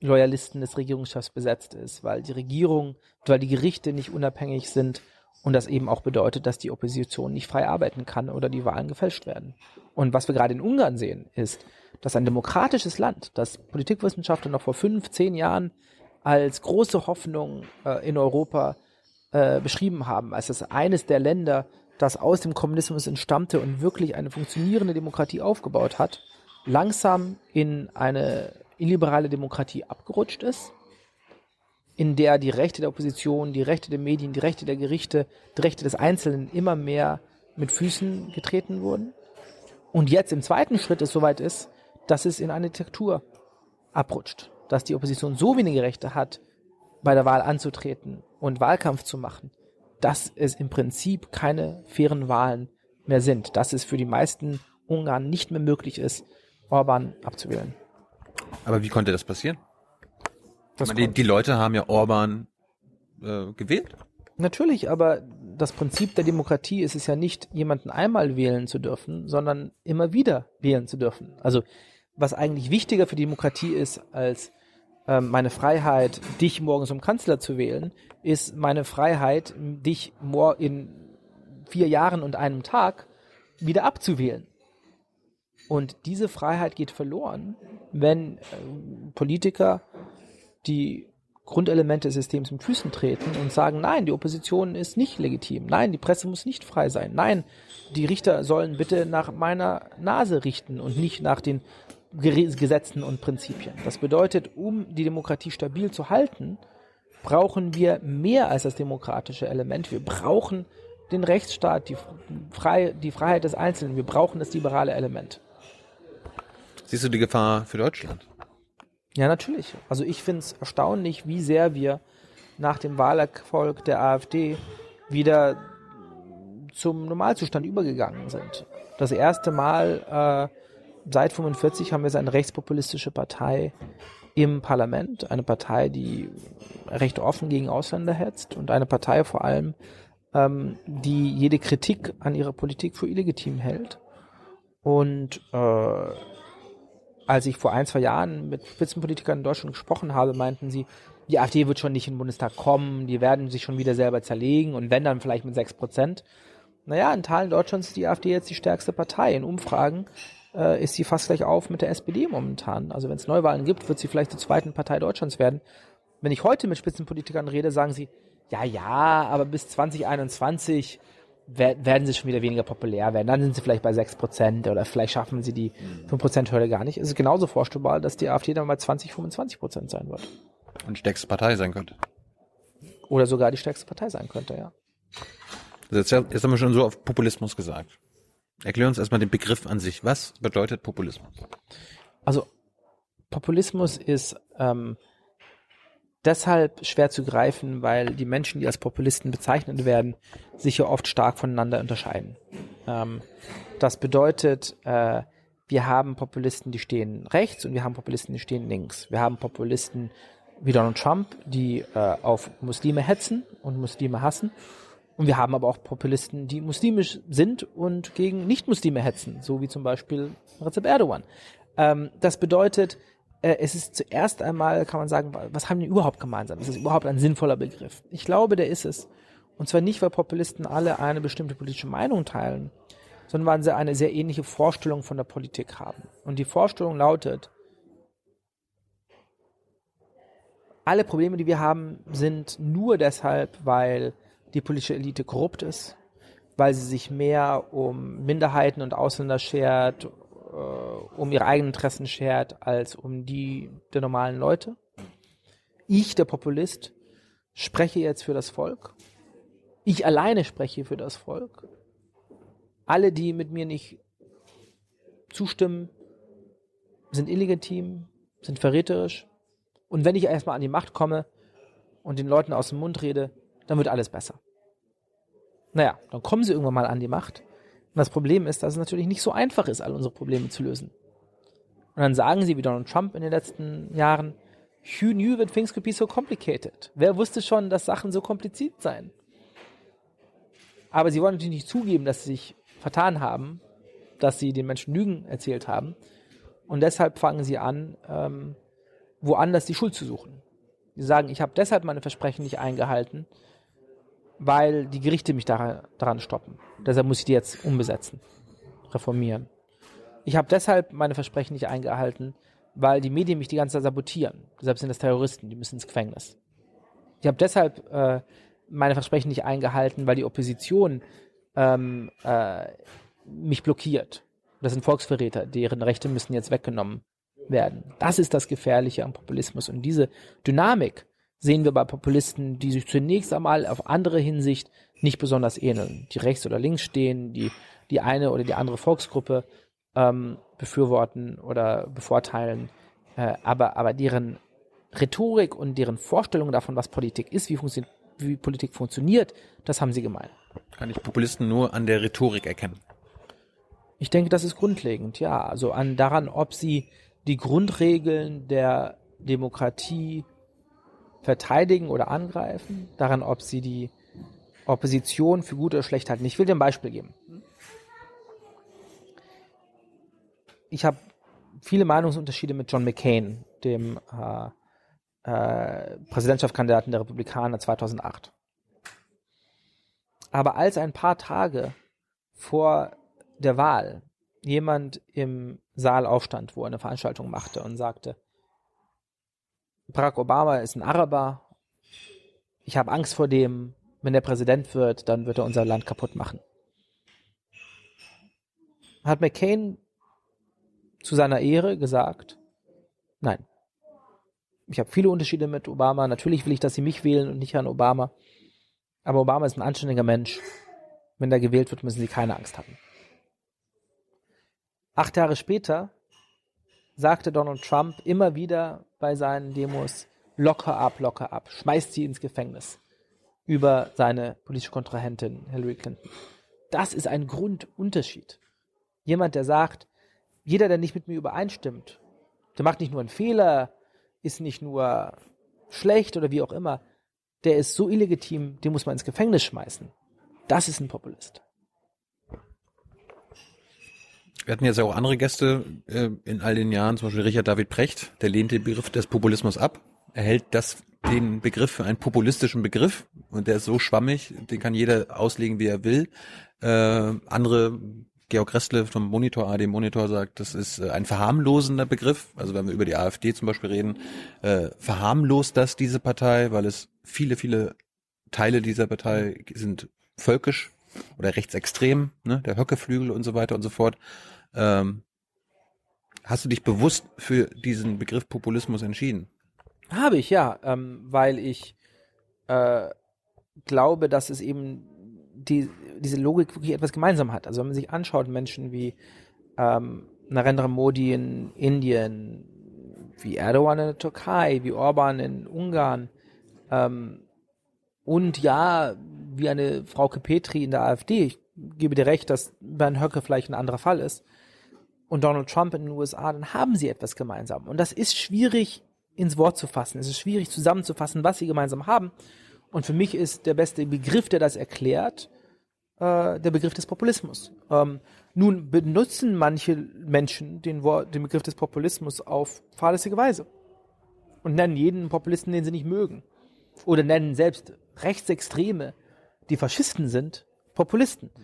Loyalisten des Regierungschefs besetzt ist, weil die Regierung, weil die Gerichte nicht unabhängig sind und das eben auch bedeutet, dass die Opposition nicht frei arbeiten kann oder die Wahlen gefälscht werden. Und was wir gerade in Ungarn sehen, ist, dass ein demokratisches Land, das Politikwissenschaftler noch vor fünf, zehn Jahren als große Hoffnung äh, in Europa äh, beschrieben haben, als das eines der Länder, das aus dem Kommunismus entstammte und wirklich eine funktionierende Demokratie aufgebaut hat, langsam in eine illiberale Demokratie abgerutscht ist, in der die Rechte der Opposition, die Rechte der Medien, die Rechte der Gerichte, die Rechte des Einzelnen immer mehr mit Füßen getreten wurden. Und jetzt im zweiten Schritt es soweit ist, dass es in eine Diktatur abrutscht, dass die Opposition so wenige Rechte hat, bei der Wahl anzutreten und Wahlkampf zu machen, dass es im Prinzip keine fairen Wahlen mehr sind, dass es für die meisten Ungarn nicht mehr möglich ist, Orban abzuwählen. Aber wie konnte das passieren? Das meine, die, die, Leute haben ja Orban äh, gewählt. Natürlich, aber das Prinzip der Demokratie ist es ja nicht, jemanden einmal wählen zu dürfen, sondern immer wieder wählen zu dürfen. Also was eigentlich wichtiger für die Demokratie ist als ähm, meine Freiheit, dich morgen zum Kanzler zu wählen, ist meine Freiheit, dich in vier Jahren und einem Tag wieder abzuwählen. Und diese Freiheit geht verloren, wenn äh, Politiker die Grundelemente des Systems mit Füßen treten und sagen, nein, die Opposition ist nicht legitim, nein, die Presse muss nicht frei sein, nein, die Richter sollen bitte nach meiner Nase richten und nicht nach den Gesetzen und Prinzipien. Das bedeutet, um die Demokratie stabil zu halten, brauchen wir mehr als das demokratische Element. Wir brauchen den Rechtsstaat, die, Frei die Freiheit des Einzelnen. Wir brauchen das liberale Element. Siehst du die Gefahr für Deutschland? Ja, natürlich. Also ich finde es erstaunlich, wie sehr wir nach dem Wahlerfolg der AfD wieder zum Normalzustand übergegangen sind. Das erste Mal äh, seit 45 haben wir eine rechtspopulistische Partei im Parlament, eine Partei, die recht offen gegen Ausländer hetzt und eine Partei vor allem, ähm, die jede Kritik an ihrer Politik für illegitim hält. Und äh, als ich vor ein, zwei Jahren mit Spitzenpolitikern in Deutschland gesprochen habe, meinten sie, die AfD wird schon nicht in den Bundestag kommen, die werden sich schon wieder selber zerlegen und wenn dann vielleicht mit sechs Prozent. Naja, in Teilen Deutschlands ist die AfD jetzt die stärkste Partei. In Umfragen äh, ist sie fast gleich auf mit der SPD momentan. Also wenn es Neuwahlen gibt, wird sie vielleicht zur zweiten Partei Deutschlands werden. Wenn ich heute mit Spitzenpolitikern rede, sagen sie, ja, ja, aber bis 2021 wer- werden sie schon wieder weniger populär werden. Dann sind sie vielleicht bei 6% oder vielleicht schaffen sie die 5%-Hürde gar nicht. Es ist genauso vorstellbar, dass die AfD dann bei 20, 25% sein wird. Und stärkste Partei sein könnte. Oder sogar die stärkste Partei sein könnte, ja. Also Jetzt, jetzt haben wir schon so auf Populismus gesagt. Erklär uns erstmal den Begriff an sich. Was bedeutet Populismus? Also Populismus ist ähm, deshalb schwer zu greifen, weil die Menschen, die als Populisten bezeichnet werden, sich ja oft stark voneinander unterscheiden. Ähm, das bedeutet, äh, wir haben Populisten, die stehen rechts und wir haben Populisten, die stehen links. Wir haben Populisten wie Donald Trump, die äh, auf Muslime hetzen und Muslime hassen. Und wir haben aber auch Populisten, die muslimisch sind und gegen Nicht-Muslime hetzen, so wie zum Beispiel Recep Erdogan. Ähm, das bedeutet, äh, es ist zuerst einmal, kann man sagen, was haben die überhaupt gemeinsam? Ist das überhaupt ein sinnvoller Begriff? Ich glaube, der ist es. Und zwar nicht, weil Populisten alle eine bestimmte politische Meinung teilen, sondern weil sie eine sehr ähnliche Vorstellung von der Politik haben. Und die Vorstellung lautet, alle Probleme, die wir haben, sind nur deshalb, weil die politische Elite korrupt ist, weil sie sich mehr um Minderheiten und Ausländer schert, um ihre eigenen Interessen schert, als um die der normalen Leute. Ich, der Populist, spreche jetzt für das Volk. Ich alleine spreche für das Volk. Alle, die mit mir nicht zustimmen, sind illegitim, sind verräterisch. Und wenn ich erstmal an die Macht komme und den Leuten aus dem Mund rede, dann wird alles besser. Naja, dann kommen sie irgendwann mal an die Macht. Und das Problem ist, dass es natürlich nicht so einfach ist, all unsere Probleme zu lösen. Und dann sagen sie, wie Donald Trump in den letzten Jahren, who knew that things could be so complicated? Wer wusste schon, dass Sachen so kompliziert seien? Aber sie wollen natürlich nicht zugeben, dass sie sich vertan haben, dass sie den Menschen Lügen erzählt haben. Und deshalb fangen sie an, ähm, woanders die Schuld zu suchen. Sie sagen, ich habe deshalb meine Versprechen nicht eingehalten, weil die Gerichte mich daran, stoppen. Deshalb muss ich die jetzt umbesetzen, reformieren. Ich habe deshalb meine Versprechen nicht eingehalten, weil die Medien mich die ganze Zeit sabotieren. Deshalb sind das Terroristen, die müssen ins Gefängnis. Ich habe deshalb äh, meine Versprechen nicht eingehalten, weil die Opposition ähm, äh, mich blockiert. Das sind Volksverräter, deren Rechte müssen jetzt weggenommen werden. Das ist das Gefährliche am Populismus. Und diese Dynamik sehen wir bei Populisten, die sich zunächst einmal auf andere Hinsicht nicht besonders ähneln, die rechts oder links stehen, die die eine oder die andere Volksgruppe ähm, befürworten oder bevorteilen, äh, aber, aber deren Rhetorik und deren Vorstellung davon, was Politik ist, wie, funktio wie Politik funktioniert, das haben sie gemein. Kann ich Populisten nur an der Rhetorik erkennen? Ich denke, das ist grundlegend, ja. Also an daran, ob sie die Grundregeln der Demokratie verteidigen oder angreifen, daran, ob sie die Opposition für gut oder schlecht halten. Ich will dir ein Beispiel geben. Ich habe viele Meinungsunterschiede mit John McCain, dem äh, äh, Präsidentschaftskandidaten der Republikaner 2008. Aber als ein paar Tage vor der Wahl jemand im Saal aufstand, wo er eine Veranstaltung machte und sagte, Barack Obama ist ein Araber, ich habe Angst vor dem, wenn er Präsident wird, dann wird er unser Land kaputt machen. Hat McCain zu seiner Ehre gesagt, nein. Ich habe viele Unterschiede mit Obama. Natürlich will ich, dass sie mich wählen und nicht Herrn Obama. Aber Obama ist ein anständiger Mensch. Wenn er gewählt wird, müssen sie keine Angst haben. Acht Jahre später sagte Donald Trump immer wieder bei seinen Demos, locker ab, locker ab, schmeißt sie ins Gefängnis über seine politische Kontrahentin Hillary Clinton. Das ist ein Grundunterschied. Jemand, der sagt, jeder, der nicht mit mir übereinstimmt, der macht nicht nur einen Fehler, ist nicht nur schlecht oder wie auch immer, der ist so illegitim, den muss man ins Gefängnis schmeißen. Das ist ein Populist. Wir hatten jetzt auch andere Gäste äh, in all den Jahren, zum Beispiel Richard David Precht, der lehnt den Begriff des Populismus ab. Er hält das, den Begriff für einen populistischen Begriff und der ist so schwammig, den kann jeder auslegen, wie er will. Äh, andere, Georg Restle vom Monitor, AD Monitor sagt, das ist äh, ein verharmlosender Begriff. Also wenn wir über die AfD zum Beispiel reden, äh, verharmlost das diese Partei, weil es viele, viele Teile dieser Partei sind völkisch oder rechtsextrem, ne, der Höckeflügel und so weiter und so fort. Ähm, hast du dich bewusst für diesen Begriff Populismus entschieden? Habe ich, ja, ähm, weil ich äh, glaube, dass es eben die, diese Logik wirklich etwas gemeinsam hat. Also wenn man sich anschaut, Menschen wie ähm, Narendra Modi in Indien, wie Erdogan in der Türkei, wie Orban in Ungarn ähm, und ja, wie eine Frau Petri in der AfD. Ich gebe dir recht, dass Bernd Höcke vielleicht ein anderer Fall ist. Und Donald Trump in den USA, dann haben sie etwas gemeinsam. Und das ist schwierig ins Wort zu fassen. Es ist schwierig zusammenzufassen, was sie gemeinsam haben. Und für mich ist der beste Begriff, der das erklärt, äh, der Begriff des Populismus. Ähm, nun benutzen manche Menschen den, Wort, den Begriff des Populismus auf fahrlässige Weise und nennen jeden Populisten, den sie nicht mögen. Oder nennen selbst Rechtsextreme, die Faschisten sind, Populisten. Mhm.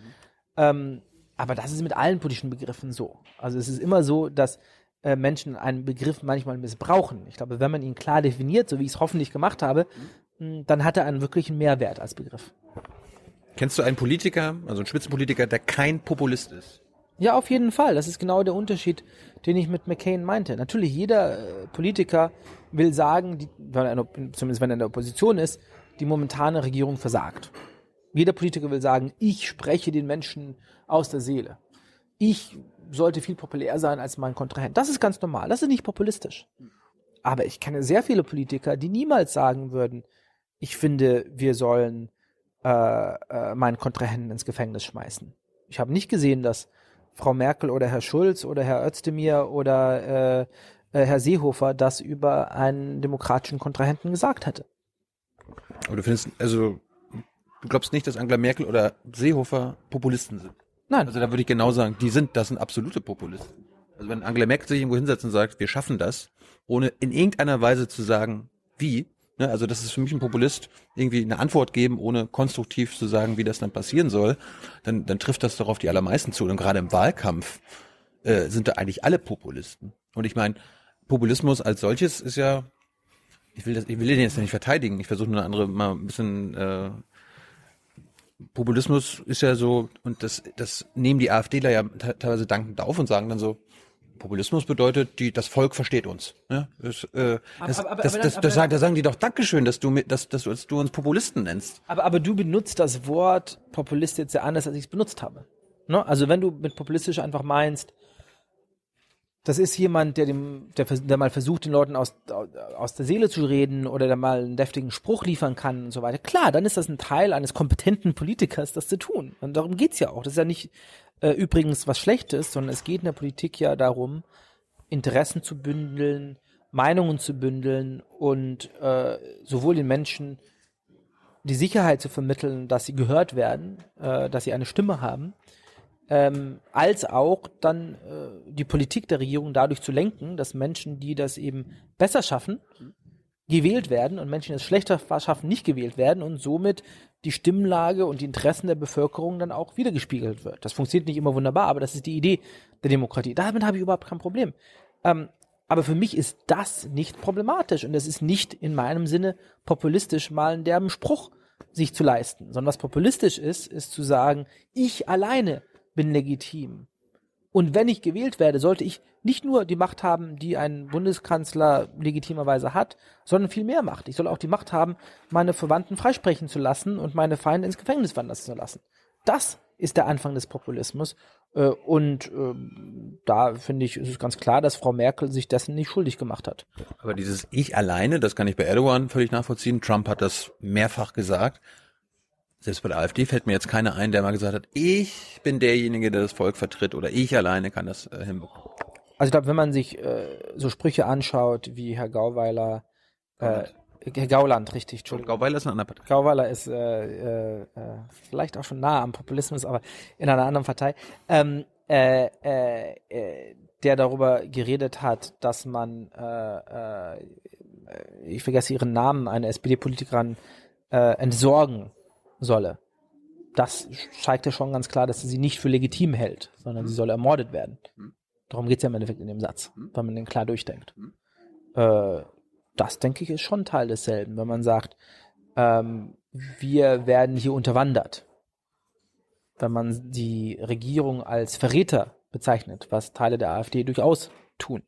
Ähm, aber das ist mit allen politischen Begriffen so. Also es ist immer so, dass äh, Menschen einen Begriff manchmal missbrauchen. Ich glaube, wenn man ihn klar definiert, so wie ich es hoffentlich gemacht habe, mhm. dann hat er einen wirklichen Mehrwert als Begriff. Kennst du einen Politiker, also einen Spitzenpolitiker, der kein Populist ist? Ja, auf jeden Fall. Das ist genau der Unterschied, den ich mit McCain meinte. Natürlich, jeder äh, Politiker will sagen, die, wenn er, zumindest wenn er in der Opposition ist, die momentane Regierung versagt. Jeder Politiker will sagen, ich spreche den Menschen aus der Seele. Ich sollte viel populär sein als mein Kontrahent. Das ist ganz normal. Das ist nicht populistisch. Aber ich kenne sehr viele Politiker, die niemals sagen würden, ich finde, wir sollen äh, äh, meinen Kontrahenten ins Gefängnis schmeißen. Ich habe nicht gesehen, dass Frau Merkel oder Herr Schulz oder Herr Özdemir oder äh, äh, Herr Seehofer das über einen demokratischen Kontrahenten gesagt hätte. Aber du findest, also du glaubst nicht, dass Angela Merkel oder Seehofer Populisten sind? Nein. Also da würde ich genau sagen, die sind, das sind absolute Populisten. Also wenn Angela Merkel sich irgendwo hinsetzt und sagt, wir schaffen das, ohne in irgendeiner Weise zu sagen, wie, Ne, also das ist für mich ein Populist, irgendwie eine Antwort geben, ohne konstruktiv zu sagen, wie das dann passieren soll, dann, dann trifft das darauf die allermeisten zu. Und gerade im Wahlkampf äh, sind da eigentlich alle Populisten. Und ich meine, Populismus als solches ist ja, ich will das, ich will den jetzt nicht verteidigen, ich versuche nur eine andere mal ein bisschen äh, Populismus ist ja so, und das, das nehmen die AfDler ja teilweise dankend auf und sagen dann so, Populismus bedeutet, die, das Volk versteht uns. Ne? Das, äh, das, aber, aber, das, das, das, sagen, da sagen die doch Dankeschön, dass du, dass, dass, dass du uns Populisten nennst. Aber, aber du benutzt das Wort Populist jetzt sehr anders, als ich es benutzt habe. Ne? Also wenn du mit populistisch einfach meinst, das ist jemand, der dem, der, der mal versucht, den Leuten aus, aus der Seele zu reden oder der mal einen deftigen Spruch liefern kann und so weiter. Klar, dann ist das ein Teil eines kompetenten Politikers, das zu tun. Und darum geht's ja auch. Das ist ja nicht äh, übrigens was Schlechtes, sondern es geht in der Politik ja darum, Interessen zu bündeln, Meinungen zu bündeln und äh, sowohl den Menschen die Sicherheit zu vermitteln, dass sie gehört werden, äh, dass sie eine Stimme haben, ähm, als auch dann äh, die Politik der Regierung dadurch zu lenken, dass Menschen, die das eben besser schaffen, gewählt werden und Menschen, die es schlechter schaffen, nicht gewählt werden und somit die Stimmlage und die Interessen der Bevölkerung dann auch wiedergespiegelt wird. Das funktioniert nicht immer wunderbar, aber das ist die Idee der Demokratie. Damit habe ich überhaupt kein Problem. Ähm, aber für mich ist das nicht problematisch und es ist nicht in meinem Sinne populistisch, mal einen derben Spruch sich zu leisten, sondern was populistisch ist, ist zu sagen, ich alleine bin legitim. Und wenn ich gewählt werde, sollte ich nicht nur die Macht haben, die ein Bundeskanzler legitimerweise hat, sondern viel mehr Macht. Ich soll auch die Macht haben, meine Verwandten freisprechen zu lassen und meine Feinde ins Gefängnis wandern zu lassen. Das ist der Anfang des Populismus. Äh, und ähm, da finde ich, ist es ganz klar, dass Frau Merkel sich dessen nicht schuldig gemacht hat. Aber dieses Ich alleine, das kann ich bei Erdogan völlig nachvollziehen. Trump hat das mehrfach gesagt. Selbst bei der AfD fällt mir jetzt keiner ein, der mal gesagt hat, ich bin derjenige, der das Volk vertritt oder ich alleine kann das äh, hinbekommen. Also ich glaube, wenn man sich äh, so Sprüche anschaut, wie Herr Gauweiler, äh, Herr Gauland, richtig, Entschuldigung. Gauweiler ist eine andere Partei. Gauweiler ist äh, äh, vielleicht auch schon nah am Populismus, aber in einer anderen Partei. Ähm, äh, äh, äh, der darüber geredet hat, dass man, äh, äh, ich vergesse ihren Namen, eine SPD-Politikerin äh, entsorgen solle. Das zeigt ja schon ganz klar, dass sie sie nicht für legitim hält, sondern mhm. sie soll ermordet werden. Mhm. Darum geht es ja im Endeffekt in dem Satz, mhm. wenn man den klar durchdenkt. Mhm. Äh, das, denke ich, ist schon Teil desselben, wenn man sagt, ähm, wir werden hier unterwandert. wenn man die Regierung als Verräter bezeichnet, was Teile der AfD durchaus tun.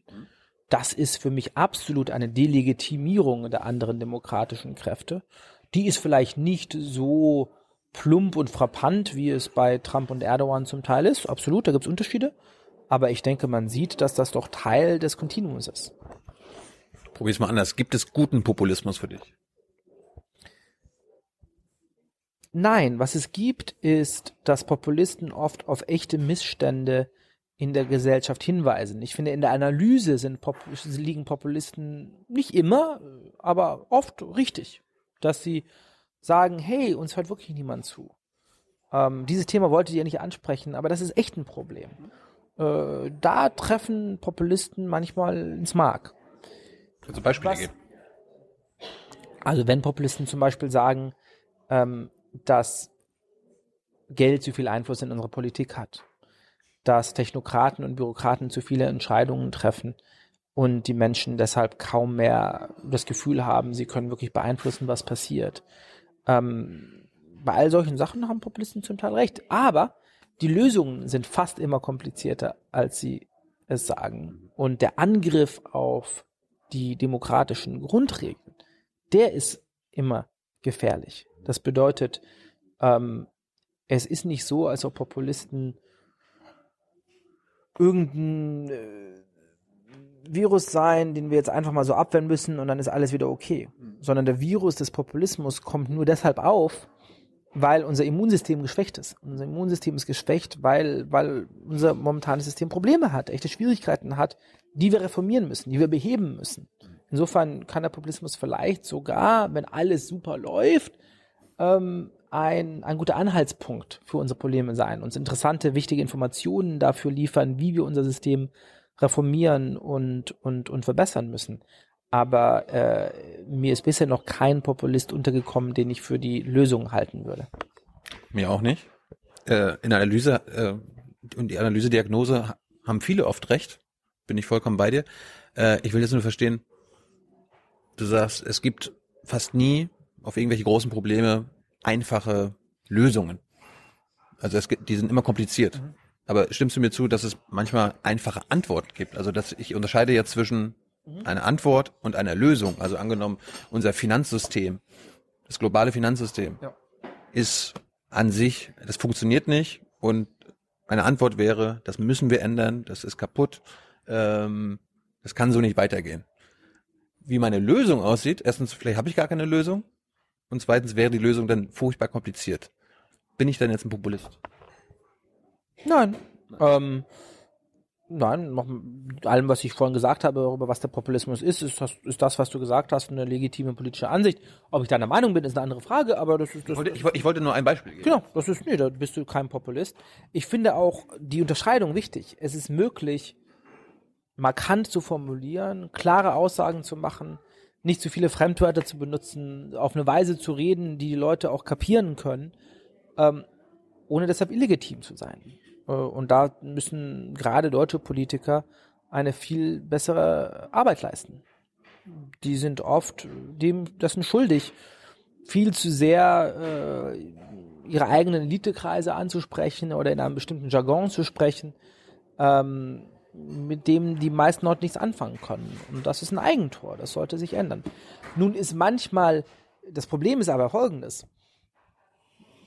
Das ist für mich absolut eine Delegitimierung der anderen demokratischen Kräfte. Die ist vielleicht nicht so plump und frappant, wie es bei Trump und Erdogan zum Teil ist. Absolut, da gibt es Unterschiede. Aber ich denke, man sieht, dass das doch Teil des Kontinuums ist. Probier's mal anders. Gibt es guten Populismus für dich? Nein, was es gibt, ist, dass Populisten oft auf echte Missstände in der Gesellschaft hinweisen. Ich finde, in der Analyse sind Pop liegen Populisten nicht immer, aber oft richtig, dass sie sagen, hey, uns hört wirklich niemand zu. Ähm, dieses Thema wolltet ihr nicht ansprechen, aber das ist echt ein Problem. Äh, da treffen Populisten manchmal ins Mark. Also Beispiele Was- geben. Also wenn Populisten zum Beispiel sagen, ähm, dass Geld zu viel Einfluss in unserer Politik hat, dass Technokraten und Bürokraten zu viele Entscheidungen treffen und die Menschen deshalb kaum mehr das Gefühl haben, sie können wirklich beeinflussen, was passiert. Ähm, bei all solchen Sachen haben Populisten zum Teil recht, aber die Lösungen sind fast immer komplizierter, als sie es sagen. Und der Angriff auf die demokratischen Grundregeln, der ist immer gefährlich. Das bedeutet, ähm, es ist nicht so, als ob Populisten irgendein äh, Virus sein, den wir jetzt einfach mal so abwehren müssen und dann ist alles wieder okay. Sondern der Virus des Populismus kommt nur deshalb auf, weil unser Immunsystem geschwächt ist. Unser Immunsystem ist geschwächt, weil, weil unser momentanes System Probleme hat, echte Schwierigkeiten hat, die wir reformieren müssen, die wir beheben müssen. Insofern kann der Populismus vielleicht sogar, wenn alles super läuft, ähm, ein, ein guter Anhaltspunkt für unsere Probleme sein, uns interessante, wichtige Informationen dafür liefern, wie wir unser System reformieren und, und, und verbessern müssen. Aber äh, mir ist bisher noch kein Populist untergekommen, den ich für die Lösung halten würde. Mir auch nicht. Äh, in der Analyse äh, und die Analysediagnose ha- haben viele oft recht. Bin ich vollkommen bei dir. Äh, ich will jetzt nur verstehen, du sagst, es gibt fast nie auf irgendwelche großen Probleme einfache Lösungen. Also es gibt, die sind immer kompliziert. Aber stimmst du mir zu, dass es manchmal einfache Antworten gibt? Also dass ich unterscheide jetzt zwischen einer Antwort und einer Lösung. Also angenommen, unser Finanzsystem, das globale Finanzsystem, Ja. ist an sich, das funktioniert nicht und meine Antwort wäre, das müssen wir ändern, das ist kaputt, ähm, das kann so nicht weitergehen. Wie meine Lösung aussieht, erstens, vielleicht habe ich gar keine Lösung und zweitens wäre die Lösung dann furchtbar kompliziert. Bin ich dann jetzt ein Populist? Nein. Ähm, nein, noch mit allem, was ich vorhin gesagt habe, darüber, was der Populismus ist, ist das, ist das, was du gesagt hast, eine legitime politische Ansicht. Ob ich deiner Meinung bin, ist eine andere Frage, aber das ist das. Ich wollte, ich, ich wollte nur ein Beispiel geben. Genau, das ist, nee, da bist du kein Populist. Ich finde auch die Unterscheidung wichtig. Es ist möglich, markant zu formulieren, klare Aussagen zu machen, nicht zu viele Fremdwörter zu benutzen, auf eine Weise zu reden, die die Leute auch kapieren können, ähm, ohne deshalb illegitim zu sein. Äh, und da müssen gerade deutsche Politiker eine viel bessere Arbeit leisten. Die sind oft dem dessen schuldig, viel zu sehr äh, ihre eigenen Elitekreise anzusprechen oder in einem bestimmten Jargon zu sprechen, ähm, mit dem die meisten Leute nichts anfangen können. Und das ist ein Eigentor, das sollte sich ändern. Nun ist manchmal, das Problem ist aber folgendes.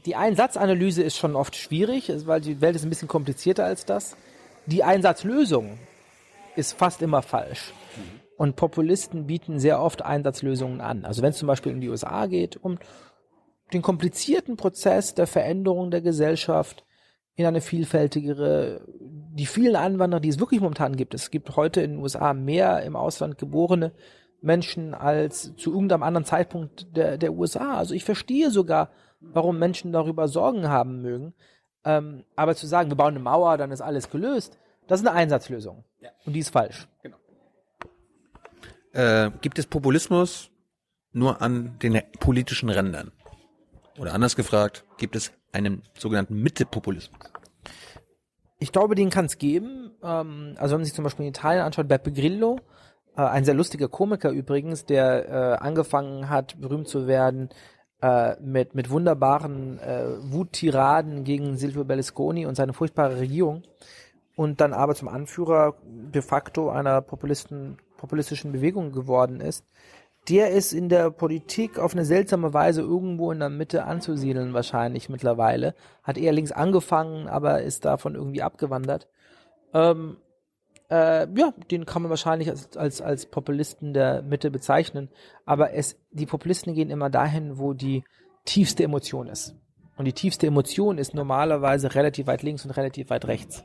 Die Einsatzanalyse ist schon oft schwierig, weil die Welt ist ein bisschen komplizierter als das. Die Einsatzlösung ist fast immer falsch. Und Populisten bieten sehr oft Einsatzlösungen an. Also wenn es zum Beispiel in die USA geht, um den komplizierten Prozess der Veränderung der Gesellschaft in eine vielfältigere, die vielen Einwanderer, die es wirklich momentan gibt. Es gibt heute in den USA mehr im Ausland geborene Menschen als zu irgendeinem anderen Zeitpunkt der, der USA. Also ich verstehe sogar, warum Menschen darüber Sorgen haben mögen. Ähm, aber zu sagen, wir bauen eine Mauer, dann ist alles gelöst, das ist eine Einsatzlösung. Und die ist falsch. Äh, gibt es Populismus nur an den politischen Rändern? Oder anders gefragt, gibt es einen sogenannten Mitte-Populismus? Ich glaube, den kann es geben. Ähm, also wenn man sich zum Beispiel in Italien anschaut, Beppe Grillo, äh, ein sehr lustiger Komiker übrigens, der äh, angefangen hat, berühmt zu werden, äh, mit, mit wunderbaren äh, Wuttiraden gegen Silvio Berlusconi und seine furchtbare Regierung und dann aber zum Anführer de facto einer Populisten, populistischen Bewegung geworden ist, der ist in der Politik auf eine seltsame Weise irgendwo in der Mitte anzusiedeln wahrscheinlich mittlerweile. Hat eher links angefangen, aber ist davon irgendwie abgewandert. Ähm, äh, ja, den kann man wahrscheinlich als, als, als Populisten der Mitte bezeichnen. Aber es, die Populisten gehen immer dahin, wo die tiefste Emotion ist. Und die tiefste Emotion ist normalerweise relativ weit links und relativ weit rechts.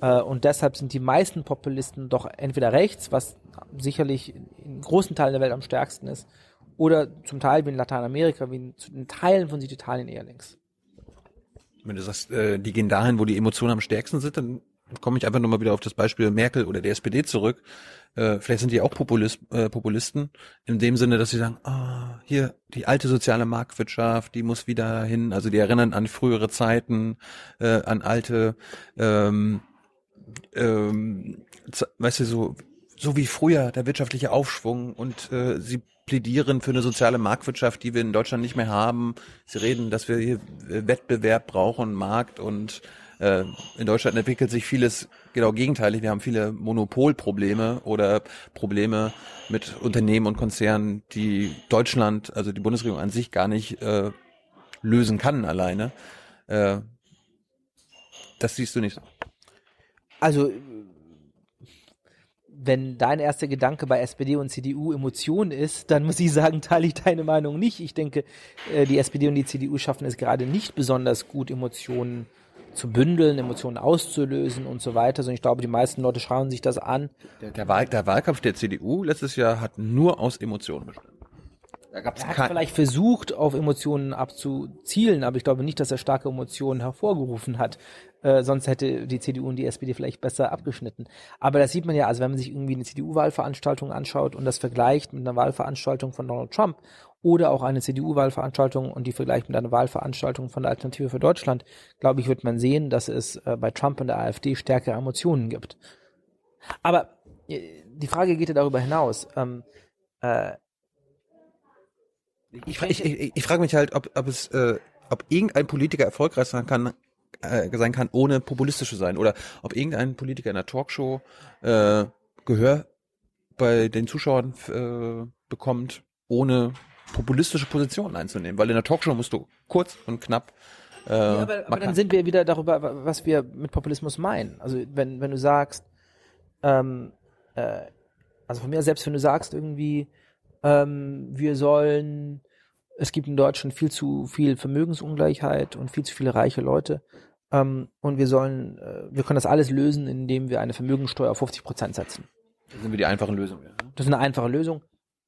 Äh, und deshalb sind die meisten Populisten doch entweder rechts, was sicherlich in großen Teilen der Welt am stärksten ist, oder zum Teil wie in Lateinamerika, wie in, in Teilen von Süditalien eher links. Wenn du sagst, äh, die gehen dahin, wo die Emotionen am stärksten sind, dann komme ich einfach nochmal wieder auf das Beispiel Merkel oder der SPD zurück. Äh, vielleicht sind die auch Populist, äh, Populisten, in dem Sinne, dass sie sagen, ah, hier, die alte soziale Marktwirtschaft, die muss wieder hin, also die erinnern an frühere Zeiten, äh, an alte, ähm, ähm, weißt du, so, so wie früher der wirtschaftliche Aufschwung und äh, sie plädieren für eine soziale Marktwirtschaft, die wir in Deutschland nicht mehr haben. Sie reden, dass wir hier Wettbewerb brauchen, Markt und äh, in Deutschland entwickelt sich vieles genau gegenteilig. Wir haben viele Monopolprobleme oder Probleme mit Unternehmen und Konzernen, die Deutschland, also die Bundesregierung an sich gar nicht äh, lösen kann alleine. Äh, das siehst du nicht so. Also wenn dein erster Gedanke bei SPD und CDU Emotion ist, dann muss ich sagen, teile ich deine Meinung nicht. Ich denke, äh, die SPD und die CDU schaffen es gerade nicht besonders gut, Emotionen zu bündeln, Emotionen auszulösen und so weiter. Also ich glaube, die meisten Leute schauen sich das an. Der, der, Wahl, der Wahlkampf der CDU letztes Jahr hat nur aus Emotionen bestanden. Da gab's er hat vielleicht versucht, auf Emotionen abzuzielen, aber ich glaube nicht, dass er starke Emotionen hervorgerufen hat. Äh, sonst hätte die CDU und die SPD vielleicht besser abgeschnitten. Aber das sieht man ja, also wenn man sich irgendwie eine CDU-Wahlveranstaltung anschaut und das vergleicht mit einer Wahlveranstaltung von Donald Trump oder auch eine CDU-Wahlveranstaltung und die vergleicht mit einer Wahlveranstaltung von der Alternative für Deutschland, glaube ich, wird man sehen, dass es äh, bei Trump und der AfD stärkere Emotionen gibt. Aber äh, die Frage geht ja darüber hinaus. Ähm, äh, ich, ich, ich, ich frage mich halt, ob, ob es, äh, ob irgendein Politiker erfolgreich sein kann, äh, sein kann, ohne populistisch zu sein, oder ob irgendein Politiker in einer Talkshow äh, Gehör bei den Zuschauern äh, bekommt, ohne populistische Positionen einzunehmen, weil in der Talkshow musst du kurz und knapp äh, ja, aber, aber dann sind wir wieder darüber, was wir mit Populismus meinen. Also wenn, wenn du sagst, ähm, äh, also von mir selbst, wenn du sagst irgendwie, ähm, wir sollen, es gibt in Deutschland viel zu viel Vermögensungleichheit und viel zu viele reiche Leute. Ähm, und wir sollen, äh, wir können das alles lösen, indem wir eine Vermögensteuer auf 50 Prozent setzen. Das sind wir die einfachen Lösungen. Ja. Das ist eine einfache Lösung.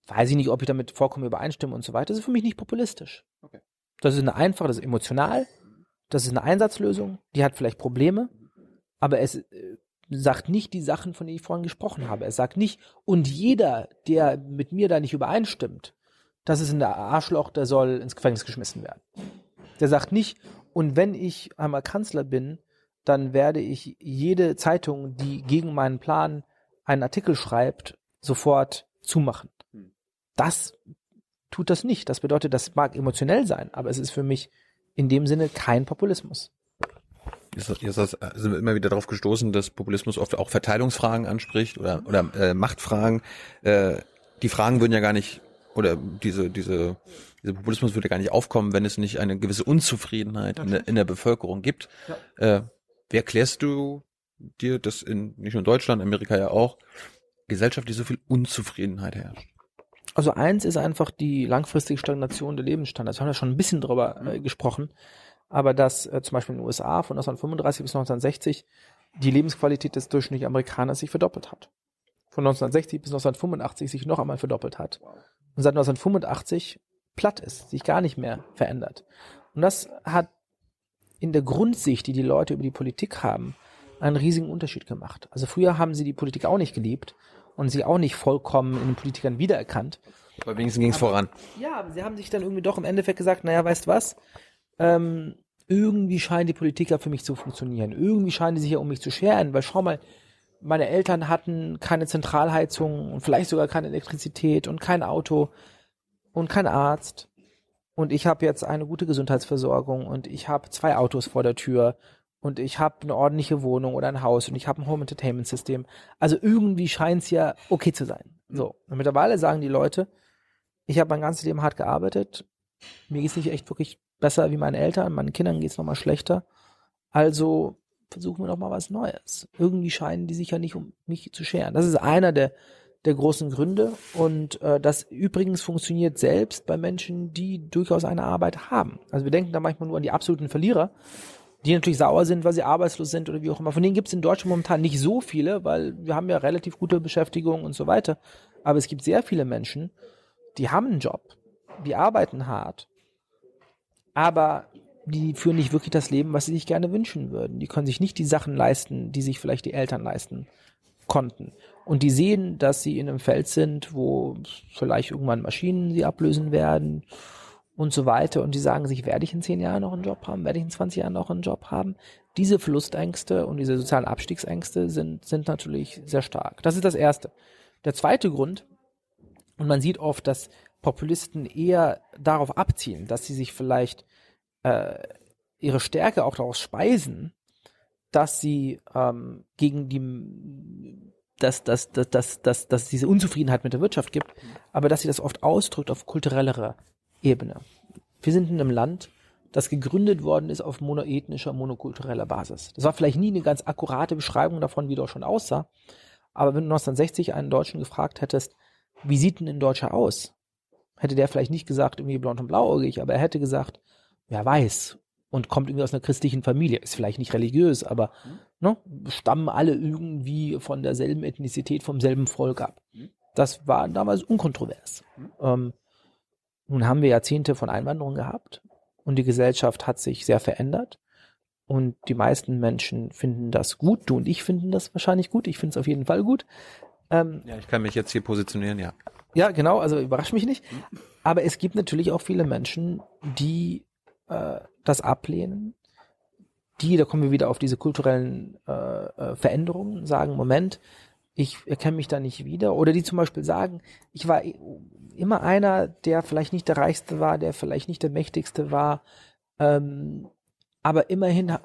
Weiß ich nicht, ob ich damit vollkommen übereinstimme und so weiter. Das ist für mich nicht populistisch. Okay. Das ist eine einfache, das ist emotional. Das ist eine Einsatzlösung. Die hat vielleicht Probleme. Aber es äh, sagt nicht die Sachen, von denen ich vorhin gesprochen habe. Er sagt nicht, und jeder, der mit mir da nicht übereinstimmt, das ist ein Arschloch, der soll ins Gefängnis geschmissen werden. Der sagt nicht, und wenn ich einmal Kanzler bin, dann werde ich jede Zeitung, die gegen meinen Plan einen Artikel schreibt, sofort zumachen. Das tut das nicht. Das bedeutet, das mag emotionell sein, aber es ist für mich in dem Sinne kein Populismus. Jetzt, sind wir immer wieder darauf gestoßen, dass Populismus oft auch Verteilungsfragen anspricht oder, oder äh, Machtfragen. Äh, die Fragen würden ja gar nicht, oder diese, diese, dieser Populismus würde gar nicht aufkommen, wenn es nicht eine gewisse Unzufriedenheit in der, in der Bevölkerung gibt. Ja. Äh, wie erklärst du dir, dass in nicht nur in Deutschland, Amerika ja auch, gesellschaftlich so viel Unzufriedenheit herrscht? Also eins ist einfach die langfristige Stagnation der Lebensstandards. Wir haben ja schon ein bisschen drüber äh, gesprochen aber dass äh, zum Beispiel in den USA von 1935 bis 1960 die Lebensqualität des durchschnittlichen Amerikaners sich verdoppelt hat. Von 1960 bis 1985 sich noch einmal verdoppelt hat. Und seit 1985 platt ist, sich gar nicht mehr verändert. Und das hat in der Grundsicht, die die Leute über die Politik haben, einen riesigen Unterschied gemacht. Also früher haben sie die Politik auch nicht geliebt und sie auch nicht vollkommen in den Politikern wiedererkannt. Aber wenigstens ging es voran. Ja, aber sie haben sich dann irgendwie doch im Endeffekt gesagt, naja, weißt was, ähm, irgendwie scheinen die Politiker für mich zu funktionieren. Irgendwie scheinen die sich ja um mich zu scheren, weil schau mal, meine Eltern hatten keine Zentralheizung und vielleicht sogar keine Elektrizität und kein Auto und kein Arzt. und ich habe jetzt eine gute Gesundheitsversorgung und ich habe zwei Autos vor der Tür und ich habe eine ordentliche Wohnung oder ein Haus und ich habe ein Home Entertainment System. Also irgendwie scheint es ja okay zu sein. So, und mittlerweile sagen die Leute, ich habe mein ganzes Leben hart gearbeitet, mir geht's nicht echt wirklich besser wie meinen Eltern, meinen Kindern geht's noch mal schlechter. Also versuchen wir doch mal was Neues. Irgendwie scheinen die sich ja nicht um mich zu scheren. Das ist einer der der großen Gründe und äh, das übrigens funktioniert selbst bei Menschen, die durchaus eine Arbeit haben. Also wir denken da manchmal nur an die absoluten Verlierer, die natürlich sauer sind, weil sie arbeitslos sind oder wie auch immer. Von denen gibt es in Deutschland momentan nicht so viele, weil wir haben ja relativ gute Beschäftigung und so weiter. Aber es gibt sehr viele Menschen, die haben einen Job, die arbeiten hart, aber die führen nicht wirklich das Leben, was sie sich gerne wünschen würden. Die können sich nicht die Sachen leisten, die sich vielleicht die Eltern leisten konnten. Und die sehen, dass sie in einem Feld sind, wo vielleicht irgendwann Maschinen sie ablösen werden und so weiter. Und die sagen sich, werde ich in zehn Jahren noch einen Job haben? Werde ich in 20 Jahren noch einen Job haben? Diese Verlustängste und diese sozialen Abstiegsängste sind, sind natürlich sehr stark. Das ist das Erste. Der zweite Grund, und man sieht oft, dass Populisten eher darauf abzielen, dass sie sich vielleicht äh, ihre Stärke auch daraus speisen, dass sie ähm, gegen die dass, dass, dass, dass, dass, dass es diese Unzufriedenheit mit der Wirtschaft gibt, aber dass sie das oft ausdrückt auf kulturellerer Ebene. Wir sind in einem Land, das gegründet worden ist auf monoethnischer, monokultureller Basis. Das war vielleicht nie eine ganz akkurate Beschreibung davon, wie dort schon aussah, aber wenn du 1960 einen Deutschen gefragt hättest, wie sieht denn ein Deutscher aus? Hätte der vielleicht nicht gesagt, irgendwie blond und blauäugig, aber er hätte gesagt, wer weiß und kommt irgendwie aus einer christlichen Familie, ist vielleicht nicht religiös, aber ne, stammen alle irgendwie von derselben Ethnizität, vom selben Volk ab. Das war damals unkontrovers. Ähm, nun haben wir Jahrzehnte von Einwanderung gehabt und die Gesellschaft hat sich sehr verändert. Und die meisten Menschen finden das gut. Du und ich finden das wahrscheinlich gut. Ich finde es auf jeden Fall gut. Ähm, ja, ich kann mich jetzt hier positionieren, ja. Ja, genau, also überrascht mich nicht. Aber es gibt natürlich auch viele Menschen, die äh, das ablehnen, die, da kommen wir wieder auf diese kulturellen äh, äh, Veränderungen, sagen, Moment, ich erkenne mich da nicht wieder. Oder die zum Beispiel sagen, ich war immer einer, der vielleicht nicht der Reichste war, der vielleicht nicht der Mächtigste war, ähm, aber immerhin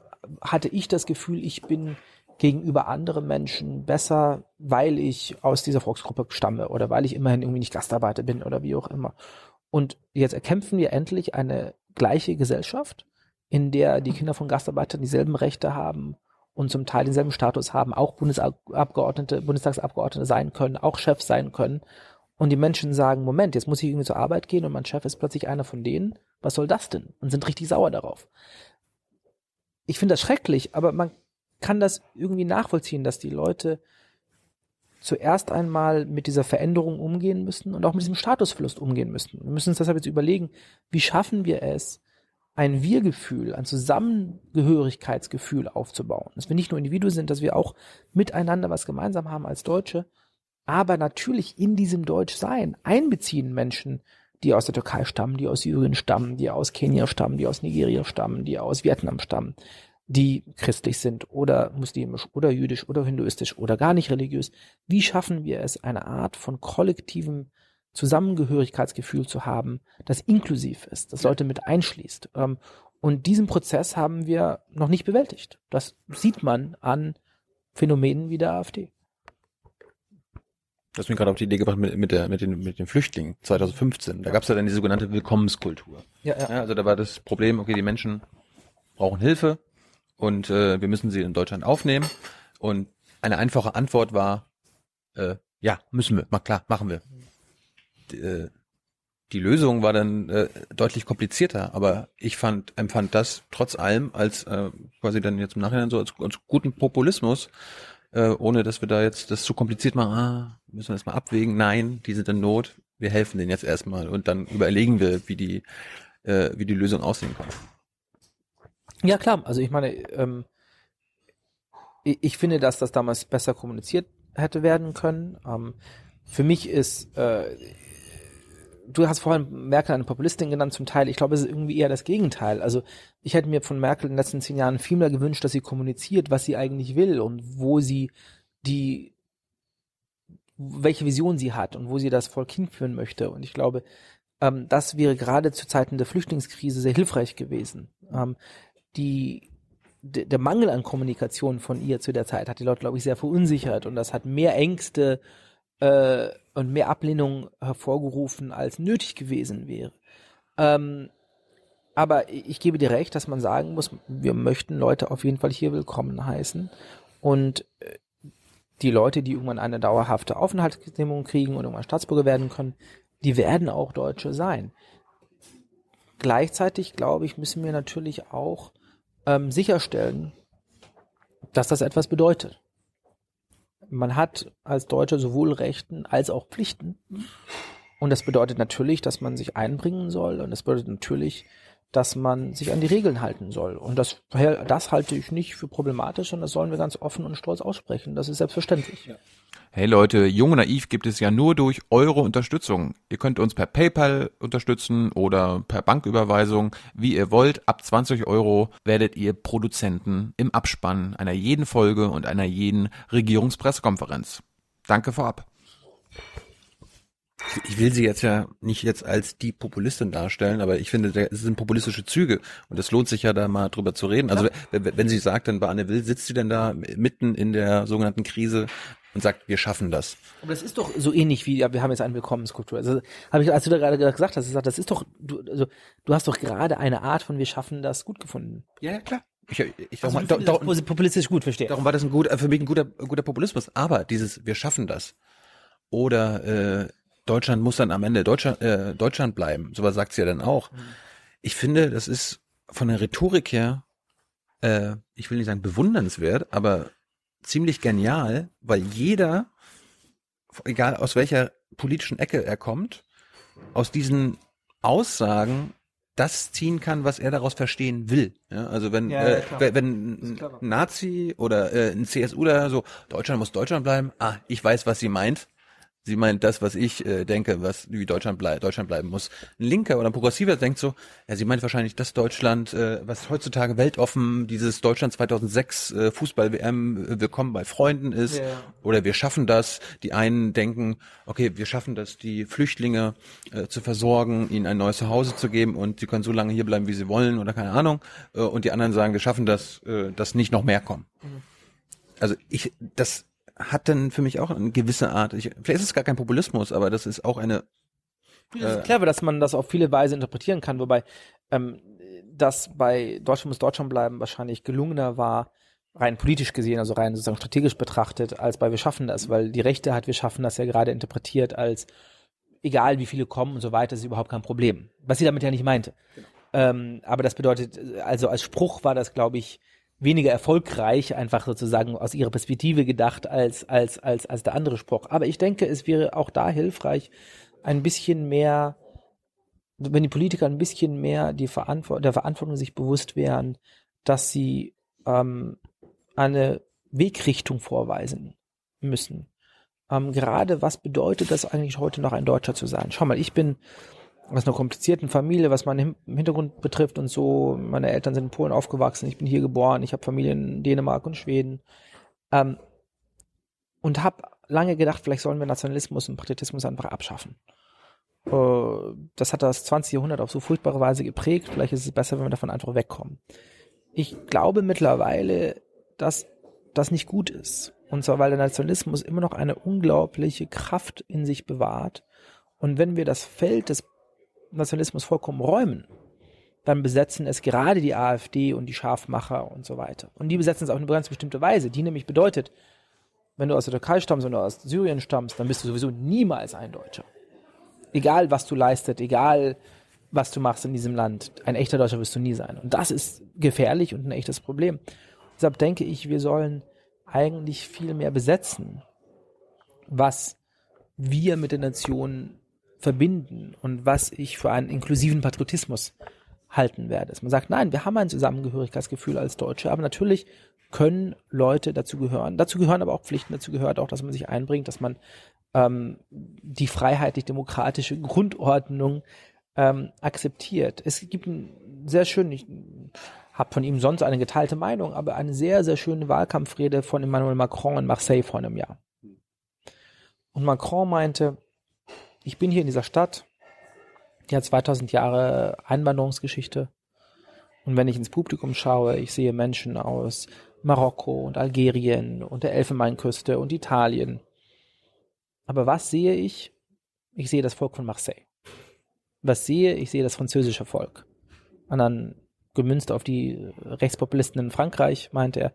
hatte ich das Gefühl, ich bin gegenüber anderen Menschen besser, weil ich aus dieser Volksgruppe stamme oder weil ich immerhin irgendwie nicht Gastarbeiter bin oder wie auch immer. Und jetzt erkämpfen wir endlich eine gleiche Gesellschaft, in der die Kinder von Gastarbeitern dieselben Rechte haben und zum Teil denselben Status haben, auch Bundesabgeordnete, Bundestagsabgeordnete sein können, auch Chefs sein können. Und die Menschen sagen, Moment, jetzt muss ich irgendwie zur Arbeit gehen und mein Chef ist plötzlich einer von denen. Was soll das denn? Und sind richtig sauer darauf. Ich finde das schrecklich, aber man kann das irgendwie nachvollziehen, dass die Leute zuerst einmal mit dieser Veränderung umgehen müssen und auch mit diesem Statusverlust umgehen müssen. Wir müssen uns deshalb jetzt überlegen, wie schaffen wir es, ein Wir-Gefühl, ein Zusammengehörigkeitsgefühl aufzubauen. Dass wir nicht nur Individuen sind, dass wir auch miteinander was gemeinsam haben als Deutsche, aber natürlich in diesem Deutschsein einbeziehen Menschen, die aus der Türkei stammen, die aus Syrien stammen, die aus Kenia stammen, die aus Nigeria stammen, die aus Vietnam stammen, die christlich sind oder muslimisch oder jüdisch oder hinduistisch oder gar nicht religiös. Wie schaffen wir es, eine Art von kollektivem Zusammengehörigkeitsgefühl zu haben, das inklusiv ist, das Leute mit einschließt? Ähm, und diesen Prozess haben wir noch nicht bewältigt. Das sieht man an Phänomenen wie der AfD. Du hast mich gerade auf die Idee gebracht mit, mit, der, mit, den, mit den Flüchtlingen 2015. Da gab es ja dann die sogenannte Willkommenskultur. Ja, ja. ja, also da war das Problem, okay, die Menschen brauchen Hilfe, und äh, wir müssen sie in Deutschland aufnehmen. Und eine einfache Antwort war, äh, ja, müssen wir, mal klar, machen wir. Die, äh, die Lösung war dann äh, deutlich komplizierter, aber ich fand, empfand das trotz allem als äh, quasi dann jetzt im Nachhinein so als, als guten Populismus, äh, ohne dass wir da jetzt das zu kompliziert machen, ah, müssen wir das mal abwägen, nein, die sind in Not, wir helfen denen jetzt erstmal und dann überlegen wir, wie die, äh, wie die Lösung aussehen kann. Ja, klar. Also ich meine, ähm, ich, ich finde, dass das damals besser kommuniziert hätte werden können. Ähm, für mich ist, äh, du hast vorhin Merkel eine Populistin genannt zum Teil. Ich glaube, es ist irgendwie eher das Gegenteil. Also ich hätte mir von Merkel in den letzten zehn Jahren viel mehr gewünscht, dass sie kommuniziert, was sie eigentlich will und wo sie die, welche Vision sie hat und wo sie das Volk hinführen möchte. Und ich glaube, Ähm, das wäre gerade zu Zeiten der Flüchtlingskrise sehr hilfreich gewesen. Ähm, die, de, der Mangel an Kommunikation von ihr zu der Zeit hat die Leute, glaube ich, sehr verunsichert und das hat mehr Ängste äh, und mehr Ablehnung hervorgerufen, als nötig gewesen wäre. Ähm, aber ich gebe dir recht, dass man sagen muss, wir möchten Leute auf jeden Fall hier willkommen heißen. Und äh, die Leute, die irgendwann eine dauerhafte Aufenthaltsgenehmigung kriegen und irgendwann Staatsbürger werden können, die werden auch Deutsche sein. Gleichzeitig, glaube ich, müssen wir natürlich auch ähm, sicherstellen, dass das etwas bedeutet. Man hat als Deutsche sowohl Rechten als auch Pflichten. Und das bedeutet natürlich, dass man sich einbringen soll. Und das bedeutet natürlich, dass man sich an die Regeln halten soll. Und das, das halte ich nicht für problematisch und das sollen wir ganz offen und stolz aussprechen. Das ist selbstverständlich. Ja. Hey Leute, Jung und Naiv gibt es ja nur durch eure Unterstützung. Ihr könnt uns per PayPal unterstützen oder per Banküberweisung, wie ihr wollt. Ab 20 Euro werdet ihr Produzenten im Abspann einer jeden Folge und einer jeden Regierungspressekonferenz. Danke vorab ich will sie jetzt ja nicht jetzt als die Populistin darstellen, aber ich finde, es sind populistische Züge und es lohnt sich ja da mal drüber zu reden. Also wenn, wenn sie sagt, dann bei Anne Will, sitzt sie denn da mitten in der sogenannten Krise und sagt, wir schaffen das. Aber das ist doch so ähnlich wie, ja, wir haben jetzt eine Willkommenskultur. Also habe ich, als du da gerade gesagt hast, gesagt, das ist doch, du, also du hast doch gerade eine Art von wir schaffen das gut gefunden. Ja, ja klar. Ich, ich also, da, da, populistisch gut verstehe. Darum war das ein gut, für mich ein guter, guter Populismus. Aber dieses, wir schaffen das. Oder äh, Deutschland muss dann am Ende Deutschland, äh, Deutschland bleiben. Sowas sagt sie ja dann auch. Mhm. Ich finde, das ist von der Rhetorik her, äh, ich will nicht sagen bewundernswert, aber ziemlich genial, weil jeder, egal aus welcher politischen Ecke er kommt, aus diesen Aussagen das ziehen kann, was er daraus verstehen will. Ja, also wenn ja, äh, wenn ein Nazi oder äh, ein CSU da so Deutschland muss Deutschland bleiben, ah, ich weiß, was sie meint. Sie meint das, was ich äh, denke, was wie Deutschland, blei Deutschland bleiben muss. Ein Linker oder ein Progressiver denkt so, ja, sie meint wahrscheinlich das Deutschland, äh, was heutzutage weltoffen, dieses Deutschland 2006 äh, Fußball-WM äh, willkommen bei Freunden ist. Yeah. Oder wir schaffen das. Die einen denken, okay, wir schaffen das, die Flüchtlinge äh, zu versorgen, ihnen ein neues Zuhause zu geben und sie können so lange hier bleiben, wie sie wollen oder keine Ahnung. Äh, und die anderen sagen, wir schaffen das, äh, dass nicht noch mehr kommen. Mhm. Also ich, das hat dann für mich auch eine gewisse Art, ich, vielleicht ist es gar kein Populismus, aber das ist auch eine. Das ist äh, clever, dass man das auf viele Weise interpretieren kann, wobei ähm, das bei Deutschland muss Deutschland bleiben wahrscheinlich gelungener war, rein politisch gesehen, also rein sozusagen strategisch betrachtet, als bei Wir schaffen das, weil die Rechte hat Wir schaffen das ja gerade interpretiert als egal wie viele kommen und so weiter, ist überhaupt kein Problem. Was sie damit ja nicht meinte. Genau. Ähm, aber das bedeutet, also als Spruch war das, glaube ich, weniger erfolgreich, einfach sozusagen aus ihrer Perspektive gedacht, als, als, als, als der andere Spruch. Aber ich denke, es wäre auch da hilfreich, ein bisschen mehr, wenn die Politiker ein bisschen mehr die Verantwort der Verantwortung sich bewusst wären, dass sie ähm, eine Wegrichtung vorweisen müssen. Ähm, gerade was bedeutet das eigentlich heute noch ein Deutscher zu sein? Schau mal, ich bin aus einer komplizierten Familie, was meinen Hintergrund betrifft und so. Meine Eltern sind in Polen aufgewachsen, ich bin hier geboren, ich habe Familie in Dänemark und Schweden. Ähm, und habe lange gedacht, vielleicht sollen wir Nationalismus und Patriotismus einfach abschaffen. Äh, das hat das 20. Jahrhundert auf so furchtbare Weise geprägt. Vielleicht ist es besser, wenn wir davon einfach wegkommen. Ich glaube mittlerweile, dass das nicht gut ist. Und zwar, weil der Nationalismus immer noch eine unglaubliche Kraft in sich bewahrt. Und wenn wir das Feld des Nationalismus vollkommen räumen, dann besetzen es gerade die AfD und die Scharfmacher und so weiter. Und die besetzen es auf eine ganz bestimmte Weise, die nämlich bedeutet, wenn du aus der Türkei stammst oder aus Syrien stammst, dann bist du sowieso niemals ein Deutscher. Egal, was du leistet, egal, was du machst in diesem Land, ein echter Deutscher wirst du nie sein. Und das ist gefährlich und ein echtes Problem. Deshalb denke ich, wir sollen eigentlich viel mehr besetzen, was wir mit der Nation verbinden und was ich für einen inklusiven Patriotismus halten werde. Dass man sagt, nein, wir haben ein Zusammengehörigkeitsgefühl als Deutsche, aber natürlich können Leute dazu gehören. Dazu gehören aber auch Pflichten, dazu gehört auch, dass man sich einbringt, dass man ähm, die freiheitlich-demokratische Grundordnung ähm, akzeptiert. Es gibt einen sehr schönen, ich habe von ihm sonst eine geteilte Meinung, aber eine sehr, sehr schöne Wahlkampfrede von Emmanuel Macron in Marseille vor einem Jahr. Und Macron meinte, ich bin hier in dieser Stadt die hat 2000 Jahre Einwanderungsgeschichte. Und wenn ich ins Publikum schaue, ich sehe Menschen aus Marokko und Algerien und der Elfenbeinküste und Italien. Aber was sehe ich? Ich sehe das Volk von Marseille. Was sehe ich? sehe das französische Volk. Und dann gemünzt auf die Rechtspopulisten in Frankreich meinte er,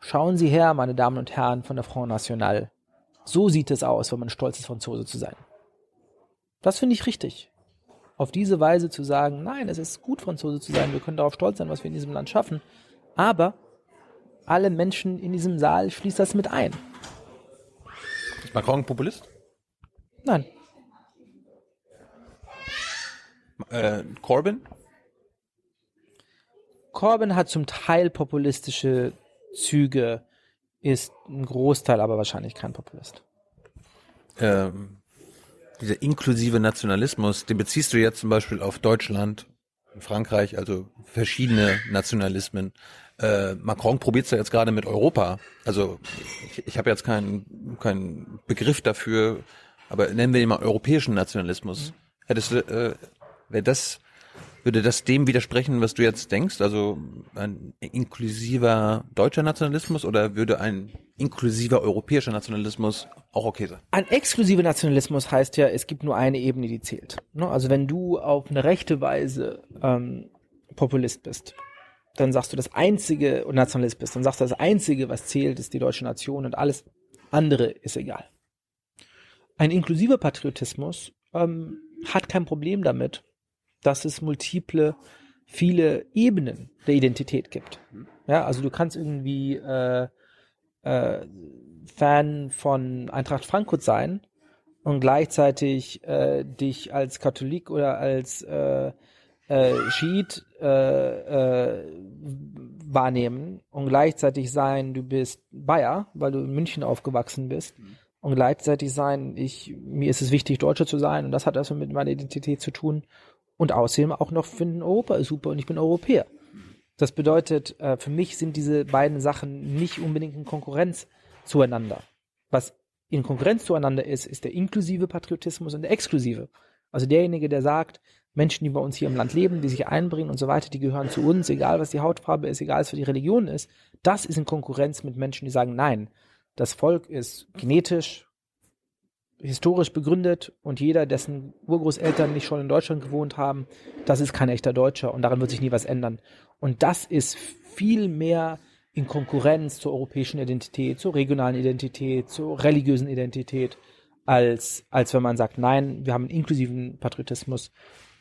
schauen Sie her, meine Damen und Herren von der Front National. So sieht es aus, wenn man stolz ist, Franzose zu sein. Das finde ich richtig. Auf diese Weise zu sagen, nein, es ist gut, Franzose zu sein, wir können darauf stolz sein, was wir in diesem Land schaffen. Aber alle Menschen in diesem Saal schließt das mit ein. Ist Macron ein Populist? Nein. Äh, Corbyn? Corbyn hat zum Teil populistische Züge, ist ein Großteil aber wahrscheinlich kein Populist. Ähm, dieser inklusive Nationalismus, den beziehst du jetzt zum Beispiel auf Deutschland, Frankreich, also verschiedene Nationalismen. Äh, Macron probiert es ja jetzt gerade mit Europa. Also ich, ich habe jetzt keinen keinen Begriff dafür, aber nennen wir ihn mal europäischen Nationalismus. Hättest du, äh, wäre das würde das dem widersprechen, was du jetzt denkst? Also ein inklusiver deutscher Nationalismus oder würde ein inklusiver europäischer Nationalismus auch okay sein? Ein exklusiver Nationalismus heißt ja, es gibt nur eine Ebene, die zählt. Ne? Also wenn du auf eine rechte Weise ähm, Populist bist, dann sagst du das einzige und Nationalist bist, dann sagst du das einzige, was zählt, ist die deutsche Nation und alles andere ist egal. Ein inklusiver Patriotismus ähm, hat kein Problem damit, dass es multiple, viele Ebenen der Identität gibt. Ja, also du kannst irgendwie äh, äh, Fan von Eintracht Frankfurt sein und gleichzeitig äh, dich als Katholik oder als äh, äh, Schiit äh, äh, wahrnehmen und gleichzeitig sein, du bist Bayer, weil du in München aufgewachsen bist und gleichzeitig sein, ich mir ist es wichtig, Deutscher zu sein und das hat also mit meiner Identität zu tun und außerdem auch noch finden Europa ist super und ich bin Europäer. Das bedeutet, äh, für mich sind diese beiden Sachen nicht unbedingt in Konkurrenz zueinander. Was in Konkurrenz zueinander ist, ist der inklusive Patriotismus und der exklusive. Also derjenige, der sagt, Menschen, die bei uns hier im Land leben, die sich einbringen und so weiter, die gehören zu uns, egal was die Hautfarbe ist, egal was für die Religion ist, das ist in Konkurrenz mit Menschen, die sagen, nein, das Volk ist genetisch, historisch begründet und jeder, dessen Urgroßeltern nicht schon in Deutschland gewohnt haben, das ist kein echter Deutscher und daran wird sich nie was ändern. Und das ist viel mehr in Konkurrenz zur europäischen Identität, zur regionalen Identität, zur religiösen Identität, als, als wenn man sagt, nein, wir haben einen inklusiven Patriotismus.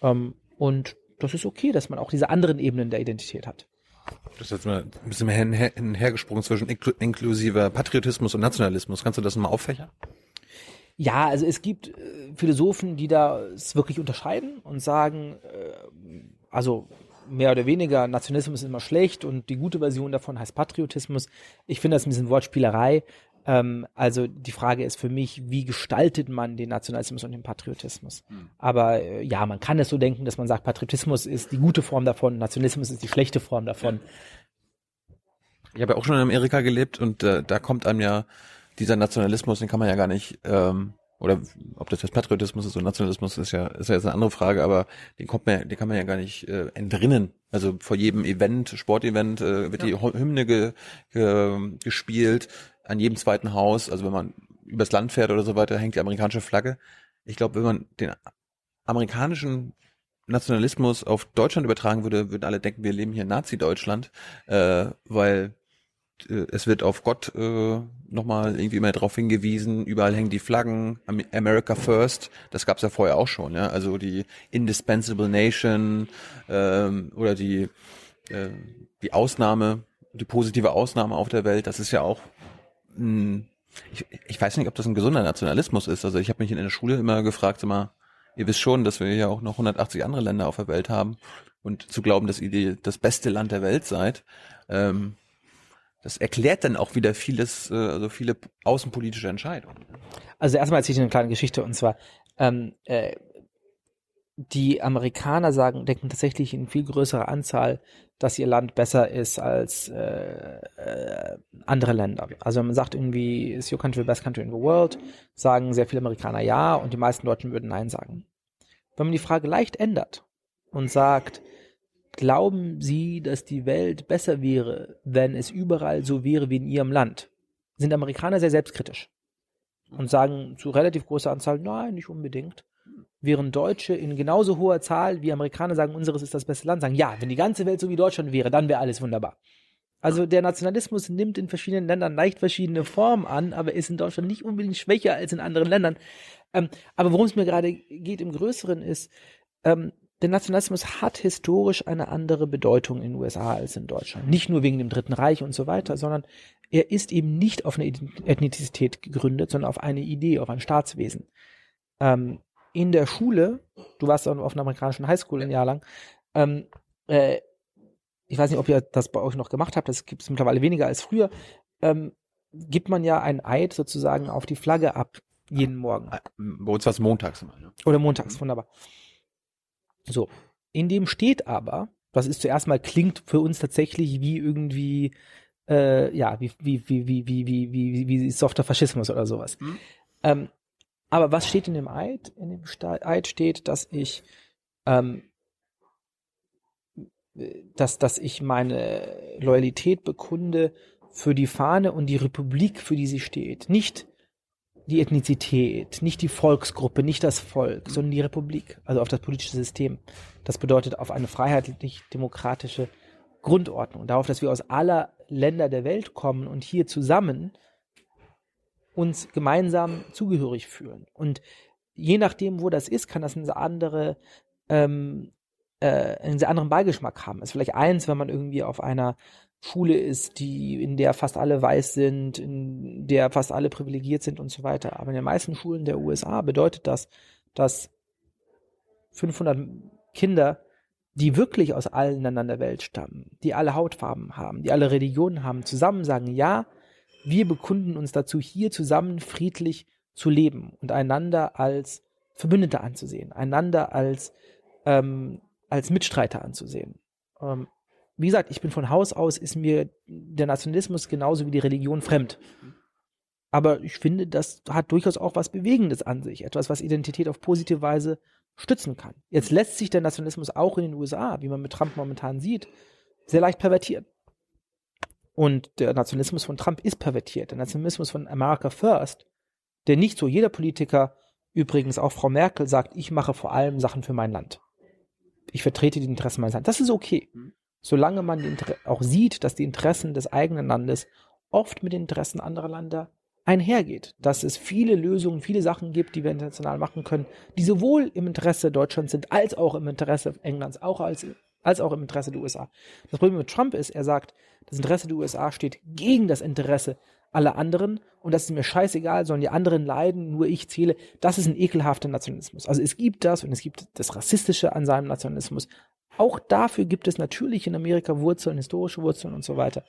Ähm, und das ist okay, dass man auch diese anderen Ebenen der Identität hat. Das ist jetzt mal ein bisschen hin, hin, hergesprungen zwischen inklu inklusiver Patriotismus und Nationalismus. Kannst du das mal auffächern? Ja, also es gibt äh, Philosophen, die da es wirklich unterscheiden und sagen, äh, also mehr oder weniger Nationalismus ist immer schlecht und die gute Version davon heißt Patriotismus. Ich finde das ein bisschen Wortspielerei. Ähm, also die Frage ist für mich, wie gestaltet man den Nationalismus und den Patriotismus? Mhm. Aber äh, ja, man kann es so denken, dass man sagt, Patriotismus ist die gute Form davon, Nationalismus ist die schlechte Form davon. Ich habe ja auch schon in Amerika gelebt und äh, da kommt einem ja dieser Nationalismus, den kann man ja gar nicht, ähm, oder ob das jetzt Patriotismus ist oder Nationalismus ist ja, ist ja jetzt eine andere Frage, aber den kommt man, den kann man ja gar nicht äh, entrinnen. Also vor jedem Event, Sportevent, äh, wird ja. die Hymne ge, ge, gespielt, an jedem zweiten Haus, also wenn man übers Land fährt oder so weiter, hängt die amerikanische Flagge. Ich glaube, wenn man den amerikanischen Nationalismus auf Deutschland übertragen würde, würden alle denken, wir leben hier in Nazi-Deutschland, äh, weil es wird auf Gott äh, nochmal irgendwie immer darauf hingewiesen, überall hängen die Flaggen, America First, das gab's ja vorher auch schon, ja, also die Indispensable Nation ähm, oder die, äh, die Ausnahme, die positive Ausnahme auf der Welt, das ist ja auch mh, ich, ich weiß nicht, ob das ein gesunder Nationalismus ist. Also ich habe mich in der Schule immer gefragt, immer, ihr wisst schon, dass wir ja auch noch 180 andere Länder auf der Welt haben und zu glauben, dass ihr das beste Land der Welt seid, ähm, das erklärt dann auch wieder vieles, äh, also viele außenpolitische Entscheidungen. Also erstmal erzähle ich eine kleine Geschichte und zwar ähm, äh, die Amerikaner sagen, denken tatsächlich in viel größerer Anzahl, dass ihr Land besser ist als äh, äh, andere Länder. Also wenn man sagt irgendwie, ist your country the best country in the world, sagen sehr viele Amerikaner ja und die meisten Deutschen würden nein sagen. Wenn man die Frage leicht ändert und sagt, glauben Sie, dass die Welt besser wäre, wenn es überall so wäre wie in Ihrem Land? Sind Amerikaner sehr selbstkritisch und sagen zu relativ großer Anzahl, nein, nicht unbedingt. Während Deutsche in genauso hoher Zahl wie Amerikaner sagen, unseres ist das beste Land, sagen, ja, wenn die ganze Welt so wie Deutschland wäre, dann wäre alles wunderbar. Also der Nationalismus nimmt in verschiedenen Ländern leicht verschiedene Formen an, aber ist in Deutschland nicht unbedingt schwächer als in anderen Ländern. Ähm, aber worum es mir gerade geht im Größeren ist, ähm, der Nationalismus hat historisch eine andere Bedeutung in den USA als in Deutschland. Nicht nur wegen dem Dritten Reich und so weiter, sondern er ist eben nicht auf eine Ethnizität gegründet, sondern auf eine Idee, auf ein Staatswesen. Ähm, in der Schule, du warst auf einer amerikanischen Highschool ein Jahr lang, ähm, äh, ich weiß nicht, ob ihr das bei euch noch gemacht habt, das gibt es mittlerweile weniger als früher, ähm, gibt man ja ein Eid sozusagen auf die Flagge ab, jeden Morgen. Bei uns war es montags immer. Ne? Oder montags, wunderbar. So, in dem steht aber, das ist zuerst mal klingt für uns tatsächlich wie irgendwie, äh, ja, wie, wie, wie, wie, wie, wie, wie, wie softer Faschismus oder sowas. Mhm. Ähm, aber was steht in dem Eid? In dem Eid steht, dass ich, ähm, dass, dass ich meine Loyalität bekunde für die Fahne und die Republik, für die sie steht. Nicht die Ethnizität, nicht die Volksgruppe, nicht das Volk, sondern die Republik, also auf das politische System. Das bedeutet auf eine freiheitlich-demokratische Grundordnung, darauf, dass wir aus aller Länder der Welt kommen und hier zusammen uns gemeinsam zugehörig fühlen. Und je nachdem, wo das ist, kann das eine andere, ähm, äh, einen sehr anderen Beigeschmack haben. Ist vielleicht eins, wenn man irgendwie auf einer Schule ist, die, in der fast alle weiß sind, in der fast alle privilegiert sind und so weiter. Aber in den meisten Schulen der USA bedeutet das, dass 500 Kinder, die wirklich aus allen Ländern der Welt stammen, die alle Hautfarben haben, die alle Religionen haben, zusammen sagen, ja, wir bekunden uns dazu, hier zusammen friedlich zu leben und einander als Verbündete anzusehen, einander als, ähm, als Mitstreiter anzusehen. Ähm, wie gesagt, ich bin von Haus aus, ist mir der Nationalismus genauso wie die Religion fremd. Aber ich finde, das hat durchaus auch was Bewegendes an sich. Etwas, was Identität auf positive Weise stützen kann. Jetzt lässt sich der Nationalismus auch in den USA, wie man mit Trump momentan sieht, sehr leicht pervertieren. Und der Nationalismus von Trump ist pervertiert. Der Nationalismus von America First, der nicht so jeder Politiker, übrigens auch Frau Merkel, sagt, ich mache vor allem Sachen für mein Land. Ich vertrete die Interessen meines Landes. Das ist okay solange man auch sieht, dass die Interessen des eigenen Landes oft mit den Interessen anderer Länder einhergeht, dass es viele Lösungen, viele Sachen gibt, die wir international machen können, die sowohl im Interesse Deutschlands sind, als auch im Interesse Englands, auch als, als auch im Interesse der USA. Das Problem mit Trump ist, er sagt, das Interesse der USA steht gegen das Interesse aller anderen und das ist mir scheißegal, sollen die anderen leiden, nur ich zähle. Das ist ein ekelhafter Nationalismus. Also es gibt das und es gibt das Rassistische an seinem Nationalismus, auch dafür gibt es natürlich in Amerika Wurzeln, historische Wurzeln und so weiter.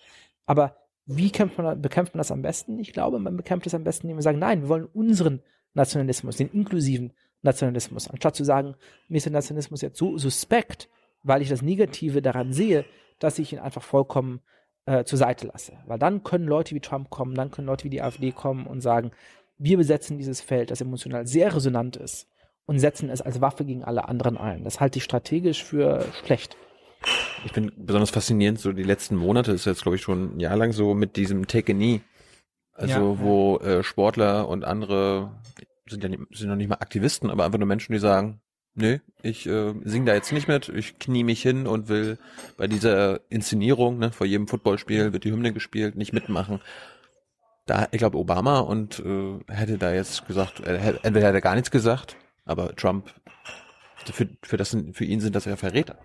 Aber wie man, bekämpft man das am besten? Ich glaube, man bekämpft es am besten, indem wir sagen, nein, wir wollen unseren Nationalismus, den inklusiven Nationalismus, anstatt zu sagen, mir ist der Nationalismus jetzt so suspekt, weil ich das Negative daran sehe, dass ich ihn einfach vollkommen äh, zur Seite lasse. Weil dann können Leute wie Trump kommen, dann können Leute wie die AfD kommen und sagen, wir besetzen dieses Feld, das emotional sehr resonant ist und setzen es als Waffe gegen alle anderen ein. Das halte ich strategisch für schlecht. Ich bin besonders faszinierend, so die letzten Monate ist jetzt, glaube ich, schon ein Jahr lang so mit diesem Take a Knee. Also ja, wo äh, Sportler und andere sind ja nicht, sind noch nicht mal Aktivisten, aber einfach nur Menschen, die sagen, nee, ich äh, singe da jetzt nicht mit, ich knie mich hin und will bei dieser Inszenierung, ne, vor jedem Footballspiel wird die Hymne gespielt, nicht mitmachen. Da, ich glaube, Obama und äh, hätte da jetzt gesagt, äh, entweder hätte er gar nichts gesagt aber Trump, für, für, das, für ihn sind das ja Verräter.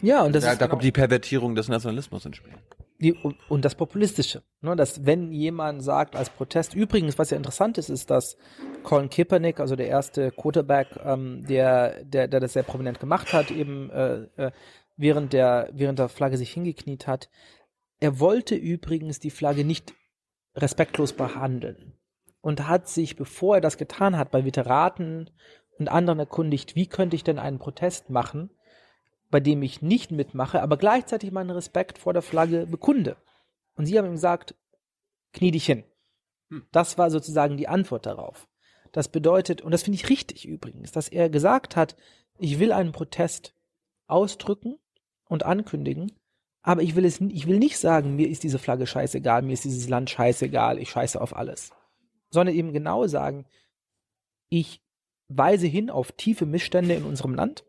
Ja, und das da, ist da kommt die Pervertierung des Nationalismus ins Spiel. Die, und, und das Populistische, ne, dass wenn jemand sagt als Protest, übrigens, was ja interessant ist, ist, dass Colin Kaepernick, also der erste Quarterback, ähm, der, der, der das sehr prominent gemacht hat, eben äh, äh, während der während der Flagge sich hingekniet hat, er wollte übrigens die Flagge nicht respektlos behandeln und hat sich, bevor er das getan hat, bei Veteranen und anderen erkundigt, wie könnte ich denn einen Protest machen, bei dem ich nicht mitmache, aber gleichzeitig meinen Respekt vor der Flagge bekunde. Und sie haben ihm gesagt, knie dich hin. Hm. Das war sozusagen die Antwort darauf. Das bedeutet, und das finde ich richtig übrigens, dass er gesagt hat, ich will einen Protest ausdrücken und ankündigen, aber ich will es, ich will nicht sagen, mir ist diese Flagge scheißegal, mir ist dieses Land scheißegal, ich scheiße auf alles. Sondern eben genau sagen, ich weise hin auf tiefe Missstände in unserem Land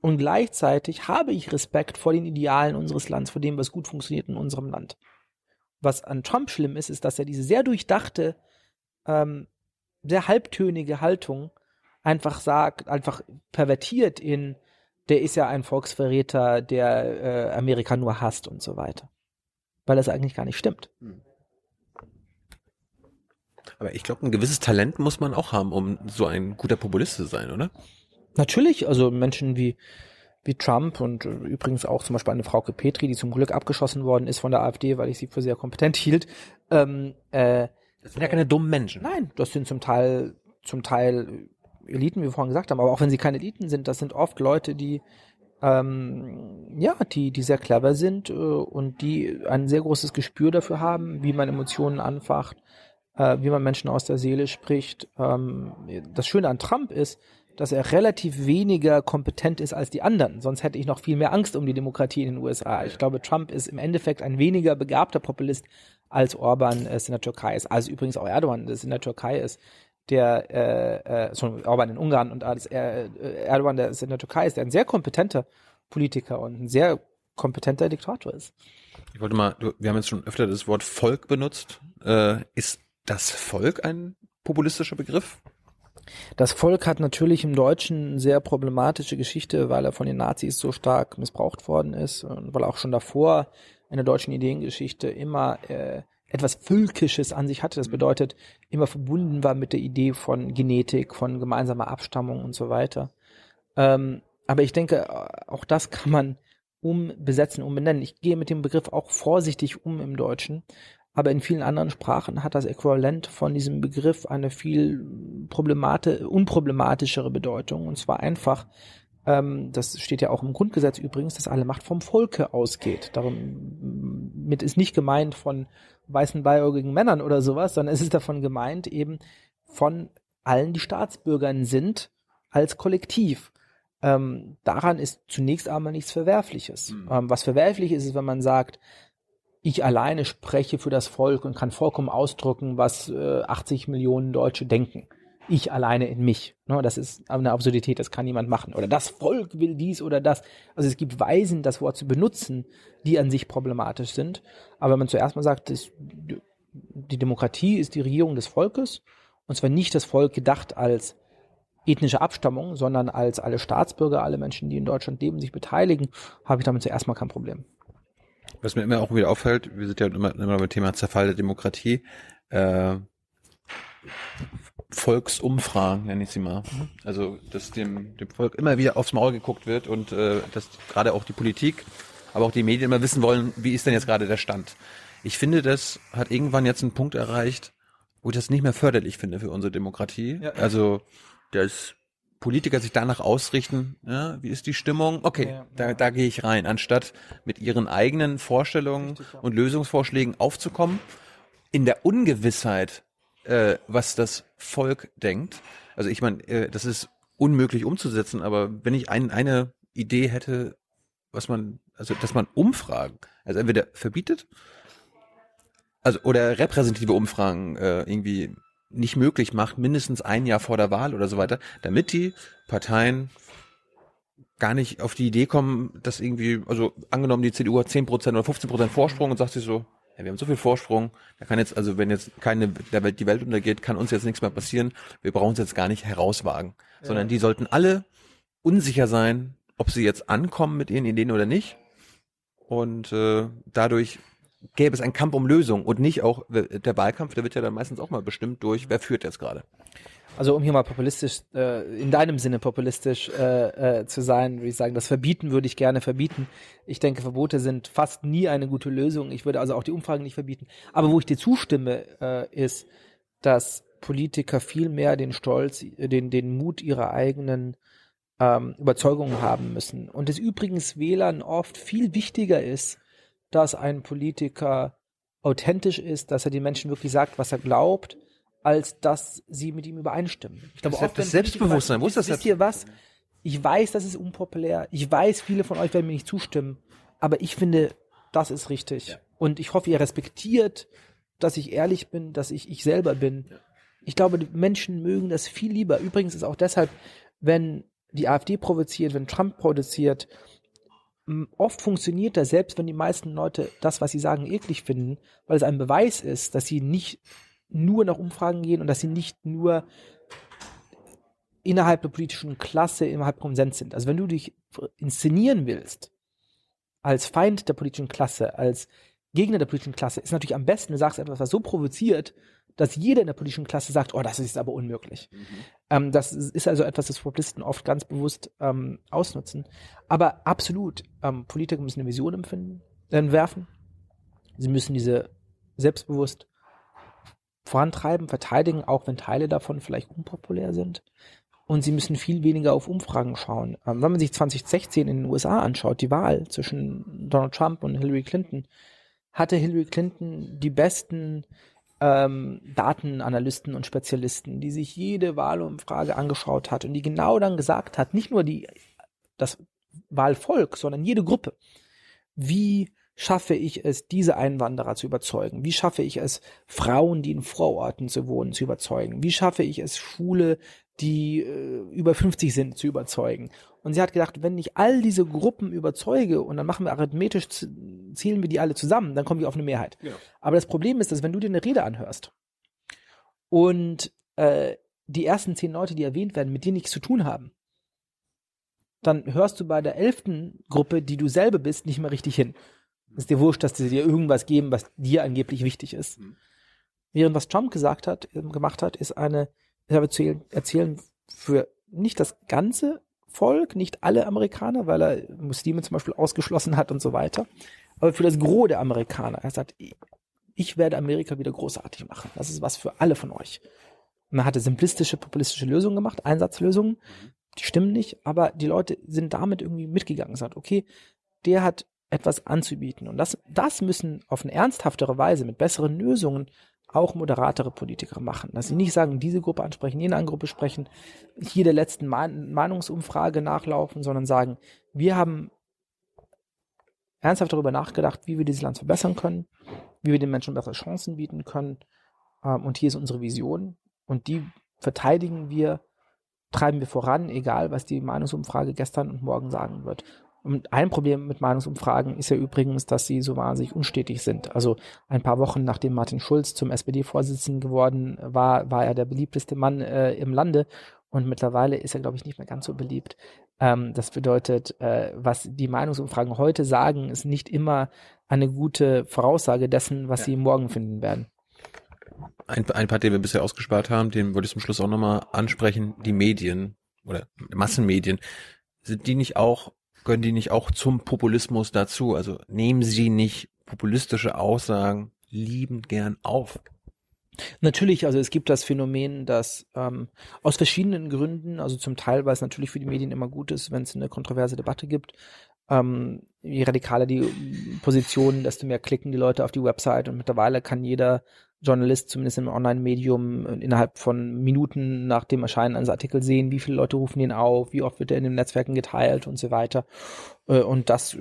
und gleichzeitig habe ich Respekt vor den Idealen unseres Landes, vor dem, was gut funktioniert in unserem Land. Was an Trump schlimm ist, ist, dass er diese sehr durchdachte, ähm, sehr halbtönige Haltung einfach sagt, einfach pervertiert in, der ist ja ein Volksverräter, der äh, Amerika nur hasst und so weiter. Weil das eigentlich gar nicht stimmt. Aber ich glaube, ein gewisses Talent muss man auch haben, um so ein guter Populist zu sein, oder? Natürlich, also Menschen wie wie Trump und äh, übrigens auch zum Beispiel eine Frau Petri, die zum Glück abgeschossen worden ist von der AfD, weil ich sie für sehr kompetent hielt. Ähm, äh, das sind ja keine dummen Menschen. Nein, das sind zum Teil zum Teil Eliten, wie wir vorhin gesagt haben, aber auch wenn sie keine Eliten sind, das sind oft Leute, die ähm, ja, die, die sehr clever sind äh, und die ein sehr großes Gespür dafür haben, wie man Emotionen anfacht, äh, wie man Menschen aus der Seele spricht. Ähm, das Schöne an Trump ist, dass er relativ weniger kompetent ist als die anderen. Sonst hätte ich noch viel mehr Angst um die Demokratie in den USA. Ich glaube, Trump ist im Endeffekt ein weniger begabter Populist als Orban es in der Türkei ist. Als übrigens auch Erdogan es in der Türkei ist der äh, äh, sorry, Orban in Ungarn und als er, äh, Erdogan, der ist in der Türkei ist, der ein sehr kompetenter Politiker und ein sehr kompetenter Diktator ist. Ich wollte mal, du, wir haben jetzt schon öfter das Wort Volk benutzt. Äh, ist das Volk ein populistischer Begriff? Das Volk hat natürlich im Deutschen eine sehr problematische Geschichte, weil er von den Nazis so stark missbraucht worden ist und weil er auch schon davor in der deutschen Ideengeschichte immer äh, etwas Völkisches an sich hatte. Das mhm. bedeutet, immer verbunden war mit der Idee von Genetik, von gemeinsamer Abstammung und so weiter. Ähm, aber ich denke, auch das kann man umbesetzen, umbenennen. Ich gehe mit dem Begriff auch vorsichtig um im Deutschen, aber in vielen anderen Sprachen hat das Äquivalent von diesem Begriff eine viel problemati unproblematischere Bedeutung. Und zwar einfach, ähm, das steht ja auch im Grundgesetz übrigens, dass alle Macht vom Volke ausgeht. Darum mit ist nicht gemeint von weißen beiäugigen Männern oder sowas, sondern es ist davon gemeint eben von allen, die Staatsbürgern sind, als Kollektiv. Ähm, daran ist zunächst einmal nichts Verwerfliches. Mhm. Ähm, was verwerflich ist, ist, wenn man sagt, ich alleine spreche für das Volk und kann vollkommen ausdrücken, was äh, 80 Millionen Deutsche denken. Ich alleine in mich. Ne, das ist eine Absurdität, das kann niemand machen. Oder das Volk will dies oder das. Also es gibt Weisen, das Wort zu benutzen, die an sich problematisch sind. Aber wenn man zuerst mal sagt, das, die Demokratie ist die Regierung des Volkes, und zwar nicht das Volk gedacht als ethnische Abstammung, sondern als alle Staatsbürger, alle Menschen, die in Deutschland leben, sich beteiligen, habe ich damit zuerst mal kein Problem. Was mir immer auch wieder auffällt, wir sind ja immer, immer beim Thema Zerfall der Demokratie, äh, Volksumfragen, nenne ich sie mal. Also, dass dem, dem Volk immer wieder aufs Maul geguckt wird und äh, dass gerade auch die Politik, aber auch die Medien immer wissen wollen, wie ist denn jetzt gerade der Stand. Ich finde, das hat irgendwann jetzt einen Punkt erreicht, wo ich das nicht mehr förderlich finde für unsere Demokratie. Ja. Also, dass Politiker sich danach ausrichten, ja, wie ist die Stimmung? Okay, ja, da, da gehe ich rein, anstatt mit ihren eigenen Vorstellungen und Lösungsvorschlägen aufzukommen. In der Ungewissheit, äh, was das Volk denkt. Also ich meine, äh, das ist unmöglich umzusetzen, aber wenn ich ein, eine Idee hätte, was man, also dass man Umfragen, also entweder verbietet, also oder repräsentative Umfragen äh, irgendwie nicht möglich macht, mindestens ein Jahr vor der Wahl oder so weiter, damit die Parteien gar nicht auf die Idee kommen, dass irgendwie, also angenommen, die CDU hat 10% oder 15% Vorsprung und sagt sich so, ja, wir haben so viel Vorsprung, da kann jetzt, also wenn jetzt keine, der Welt, die Welt untergeht, kann uns jetzt nichts mehr passieren, wir brauchen es jetzt gar nicht herauswagen, ja. sondern die sollten alle unsicher sein, ob sie jetzt ankommen mit ihren Ideen oder nicht und äh, dadurch gäbe es einen Kampf um Lösung und nicht auch der Wahlkampf, der wird ja dann meistens auch mal bestimmt durch, wer führt jetzt gerade. Also um hier mal populistisch, äh, in deinem Sinne populistisch äh, äh, zu sein, würde ich sagen, das Verbieten würde ich gerne verbieten. Ich denke, Verbote sind fast nie eine gute Lösung. Ich würde also auch die Umfragen nicht verbieten. Aber wo ich dir zustimme, äh, ist, dass Politiker viel mehr den Stolz, den, den Mut ihrer eigenen ähm, Überzeugungen haben müssen. Und es übrigens Wählern oft viel wichtiger ist, dass ein Politiker authentisch ist, dass er den Menschen wirklich sagt, was er glaubt, als dass sie mit ihm übereinstimmen. Ich glaube, Das- oft, das Selbstbewusstsein, wo ist das Wisst ihr was? Ich weiß, das ist unpopulär. Ich weiß, viele von euch werden mir nicht zustimmen. Aber ich finde, das ist richtig. Und ich hoffe, ihr respektiert, dass ich ehrlich bin, dass ich ich selber bin. Ich glaube, die Menschen mögen das viel lieber. Übrigens ist auch deshalb, wenn die AfD provoziert, wenn Trump produziert, m, oft funktioniert das, selbst wenn die meisten Leute das, was sie sagen, eklig finden, weil es ein Beweis ist, dass sie nicht nur nach Umfragen gehen und dass sie nicht nur innerhalb der politischen Klasse, innerhalb Konsens sind. Also wenn du dich inszenieren willst, als Feind der politischen Klasse, als Gegner der politischen Klasse, ist natürlich am besten, du sagst etwas, was so provoziert, dass jeder in der politischen Klasse sagt, oh, das ist aber unmöglich. Ähm, das ist also etwas, das Populisten oft ganz bewusst ähm, ausnutzen. Aber absolut, ähm, Politiker müssen eine Vision empfinden, entwerfen. Sie müssen diese selbstbewusst vorantreiben, verteidigen, auch wenn Teile davon vielleicht unpopulär sind. Und sie müssen viel weniger auf Umfragen schauen. Ähm, wenn man sich 2016 in den USA anschaut, die Wahl zwischen Donald Trump und Hillary Clinton, hatte Hillary Clinton die besten ähm, Datenanalysten und Spezialisten, die sich jede Wahlumfrage angeschaut hat und die genau dann gesagt hat, nicht nur die, das Wahlvolk, sondern jede Gruppe, wie schaffe ich es, diese Einwanderer zu überzeugen? Wie schaffe ich es, Frauen, die in Vororten zu wohnen, zu überzeugen? Wie schaffe ich es, Schule, die äh, über 50 sind, zu überzeugen? Und sie hat gedacht, wenn ich all diese Gruppen überzeuge und dann machen wir arithmetisch, zählen wir die alle zusammen, dann kommen wir auf eine Mehrheit. Aber das Problem ist, dass wenn du dir eine Rede anhörst und äh, die ersten zehn Leute, die erwähnt werden, mit dir nichts zu tun haben, dann hörst du bei der elften Gruppe, die du selber bist, nicht mehr richtig hin. Es ist dir wurscht, dass sie dir irgendwas geben, was dir angeblich wichtig ist. Während was Trump gesagt hat, ähm, gemacht hat, ist eine, ich habe erzählen, erzählen für nicht das ganze Volk, nicht alle Amerikaner, weil er Muslime zum Beispiel ausgeschlossen hat und so weiter, aber für das Gros der Amerikaner. Er sagt, ich werde Amerika wieder großartig machen. Das ist was für alle von euch. Und er hatte simplistische, populistische Lösungen gemacht, Einsatzlösungen, die stimmen nicht, aber die Leute sind damit irgendwie mitgegangen. Sagt, okay, der hat etwas anzubieten. Und das, das müssen auf eine ernsthaftere Weise mit besseren Lösungen auch moderatere Politiker machen. Dass sie nicht sagen, diese Gruppe ansprechen, jene Gruppe sprechen, hier der letzten Mein- Meinungsumfrage nachlaufen, sondern sagen, wir haben ernsthaft darüber nachgedacht, wie wir dieses Land verbessern können, wie wir den Menschen bessere Chancen bieten können. Ähm, und hier ist unsere Vision. Und die verteidigen wir, treiben wir voran, egal was die Meinungsumfrage gestern und morgen sagen wird. Und ein Problem mit Meinungsumfragen ist ja übrigens, dass sie so wahnsinnig unstetig sind. Also ein paar Wochen nachdem Martin Schulz zum SPD-Vorsitzenden geworden war, war er der beliebteste Mann äh, im Lande. Und mittlerweile ist er, glaube ich, nicht mehr ganz so beliebt. Ähm, das bedeutet, äh, was die Meinungsumfragen heute sagen, ist nicht immer eine gute Voraussage dessen, was sie morgen finden werden. Ein, ein Part, den wir bisher ausgespart haben, den würde ich zum Schluss auch nochmal ansprechen, die Medien oder Massenmedien. Sind die nicht auch, gehören die nicht auch zum Populismus dazu? Also nehmen sie nicht populistische Aussagen liebend gern auf? Natürlich, also es gibt das Phänomen, dass ähm, aus verschiedenen Gründen, also zum Teil, weil es natürlich für die Medien immer gut ist, wenn es eine kontroverse Debatte gibt, ähm, je radikaler die Positionen, desto mehr klicken die Leute auf die Website und mittlerweile kann jeder Journalist, zumindest im Online-Medium, innerhalb von Minuten nach dem Erscheinen eines Artikels sehen, wie viele Leute rufen den auf, wie oft wird er in den Netzwerken geteilt und so weiter. Äh, Und das äh,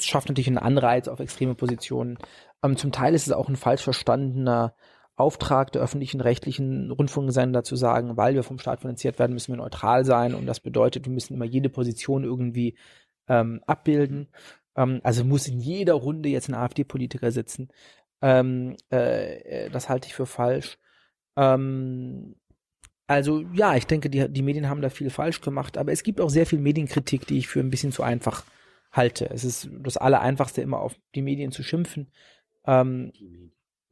schafft natürlich einen Anreiz auf extreme Positionen. Ähm, Zum Teil ist es auch ein falsch verstandener Auftrag der öffentlichen rechtlichen Rundfunksender zu sagen, weil wir vom Staat finanziert werden, müssen wir neutral sein und das bedeutet, wir müssen immer jede Position irgendwie ähm, abbilden. Ähm, also muss in jeder Runde jetzt ein AfD-Politiker sitzen. Ähm, äh, äh, das halte ich für falsch. Ähm, also ja, ich denke, die, die Medien haben da viel falsch gemacht, aber es gibt auch sehr viel Medienkritik, die ich für ein bisschen zu einfach halte. Es ist das Allereinfachste, immer auf die Medien zu schimpfen. Ähm,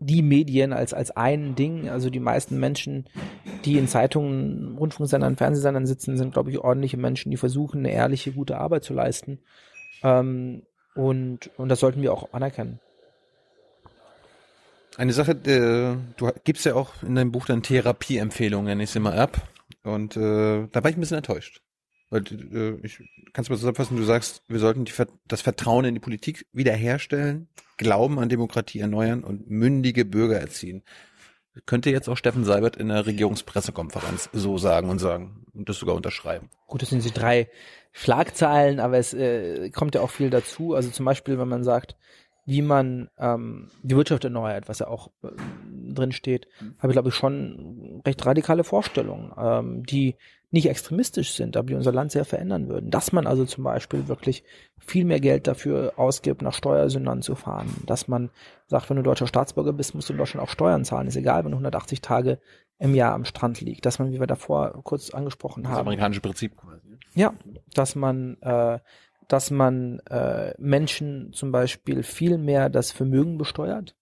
die Medien als, als ein Ding, also die meisten Menschen, die in Zeitungen, Rundfunksendern, Fernsehsendern sitzen, sind, glaube ich, ordentliche Menschen, die versuchen, eine ehrliche, gute Arbeit zu leisten. Ähm, und, und das sollten wir auch anerkennen. Eine Sache, äh, du gibst ja auch in deinem Buch dann Therapieempfehlungen, nenne ich sie mal ab. Und äh, da war ich ein bisschen enttäuscht. Weil äh, ich kannst du mal zusammenfassen, du sagst, wir sollten die, das Vertrauen in die Politik wiederherstellen, Glauben an Demokratie erneuern und mündige Bürger erziehen. Könnte jetzt auch Steffen Seibert in der Regierungspressekonferenz so sagen und sagen und das sogar unterschreiben. Gut, das sind die drei Schlagzeilen, aber es äh, kommt ja auch viel dazu. Also zum Beispiel, wenn man sagt, wie man ähm, die Wirtschaft erneuert, was ja auch äh, drin steht, habe ich glaube ich schon recht radikale Vorstellungen, ähm, die nicht extremistisch sind, aber die unser Land sehr verändern würden. Dass man also zum Beispiel wirklich viel mehr Geld dafür ausgibt, nach Steuersündern zu fahren. Dass man sagt, wenn du deutscher Staatsbürger bist, musst du in Deutschland auch Steuern zahlen. Ist egal, wenn du 180 Tage im Jahr am Strand liegt. Dass man, wie wir davor kurz angesprochen Das haben, amerikanische Prinzip quasi. ja, dass man, äh, dass man äh, Menschen zum Beispiel viel mehr das Vermögen besteuert,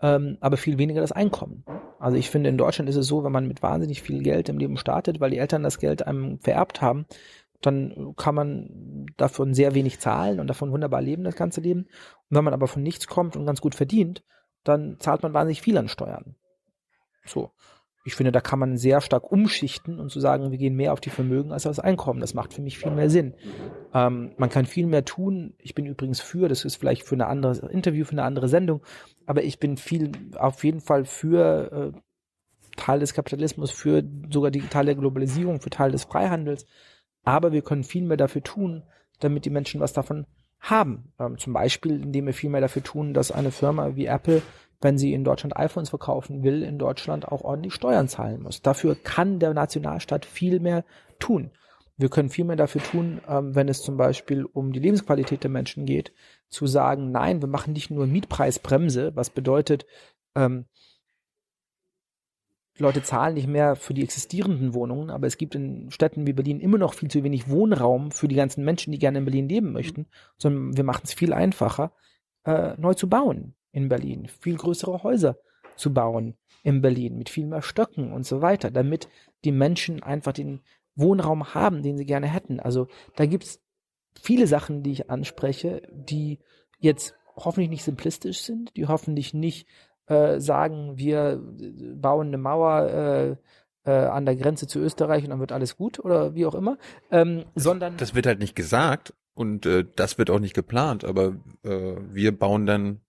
ähm, aber viel weniger das Einkommen. Also ich finde, in Deutschland ist es so, wenn man mit wahnsinnig viel Geld im Leben startet, weil die Eltern das Geld einem vererbt haben, dann kann man davon sehr wenig zahlen und davon wunderbar leben, das ganze Leben. Und wenn man aber von nichts kommt und ganz gut verdient, dann zahlt man wahnsinnig viel an Steuern. So. Ich finde, da kann man sehr stark umschichten und zu sagen, wir gehen mehr auf die Vermögen als auf das Einkommen. Das macht für mich viel mehr Sinn. Ähm, man kann viel mehr tun. Ich bin übrigens für, das ist vielleicht für ein anderes Interview, für eine andere Sendung, aber ich bin viel, auf jeden Fall für äh, Teil des Kapitalismus, für sogar die Teil der Globalisierung, für Teil des Freihandels. Aber wir können viel mehr dafür tun, damit die Menschen was davon haben. Ähm, zum Beispiel, indem wir viel mehr dafür tun, dass eine Firma wie Apple, wenn sie in Deutschland iPhones verkaufen will, in Deutschland auch ordentlich Steuern zahlen muss. Dafür kann der Nationalstaat viel mehr tun. Wir können viel mehr dafür tun, ähm, wenn es zum Beispiel um die Lebensqualität der Menschen geht, zu sagen, nein, wir machen nicht nur Mietpreisbremse, was bedeutet, ähm, Leute zahlen nicht mehr für die existierenden Wohnungen, aber es gibt in Städten wie Berlin immer noch viel zu wenig Wohnraum für die ganzen Menschen, die gerne in Berlin leben möchten, sondern wir machen es viel einfacher, äh, neu zu bauen in Berlin, viel größere Häuser zu bauen in Berlin mit viel mehr Stöcken und so weiter, damit die Menschen einfach den Wohnraum haben, den sie gerne hätten. Also da gibt's viele Sachen, die ich anspreche, die jetzt hoffentlich nicht simplistisch sind, die hoffentlich nicht äh, sagen, wir äh, bauen eine Mauer äh, äh, an der Grenze zu Österreich und dann wird alles gut oder wie auch immer, ähm, sondern Das wird halt nicht gesagt und äh, das wird auch nicht geplant, aber äh, wir bauen dann,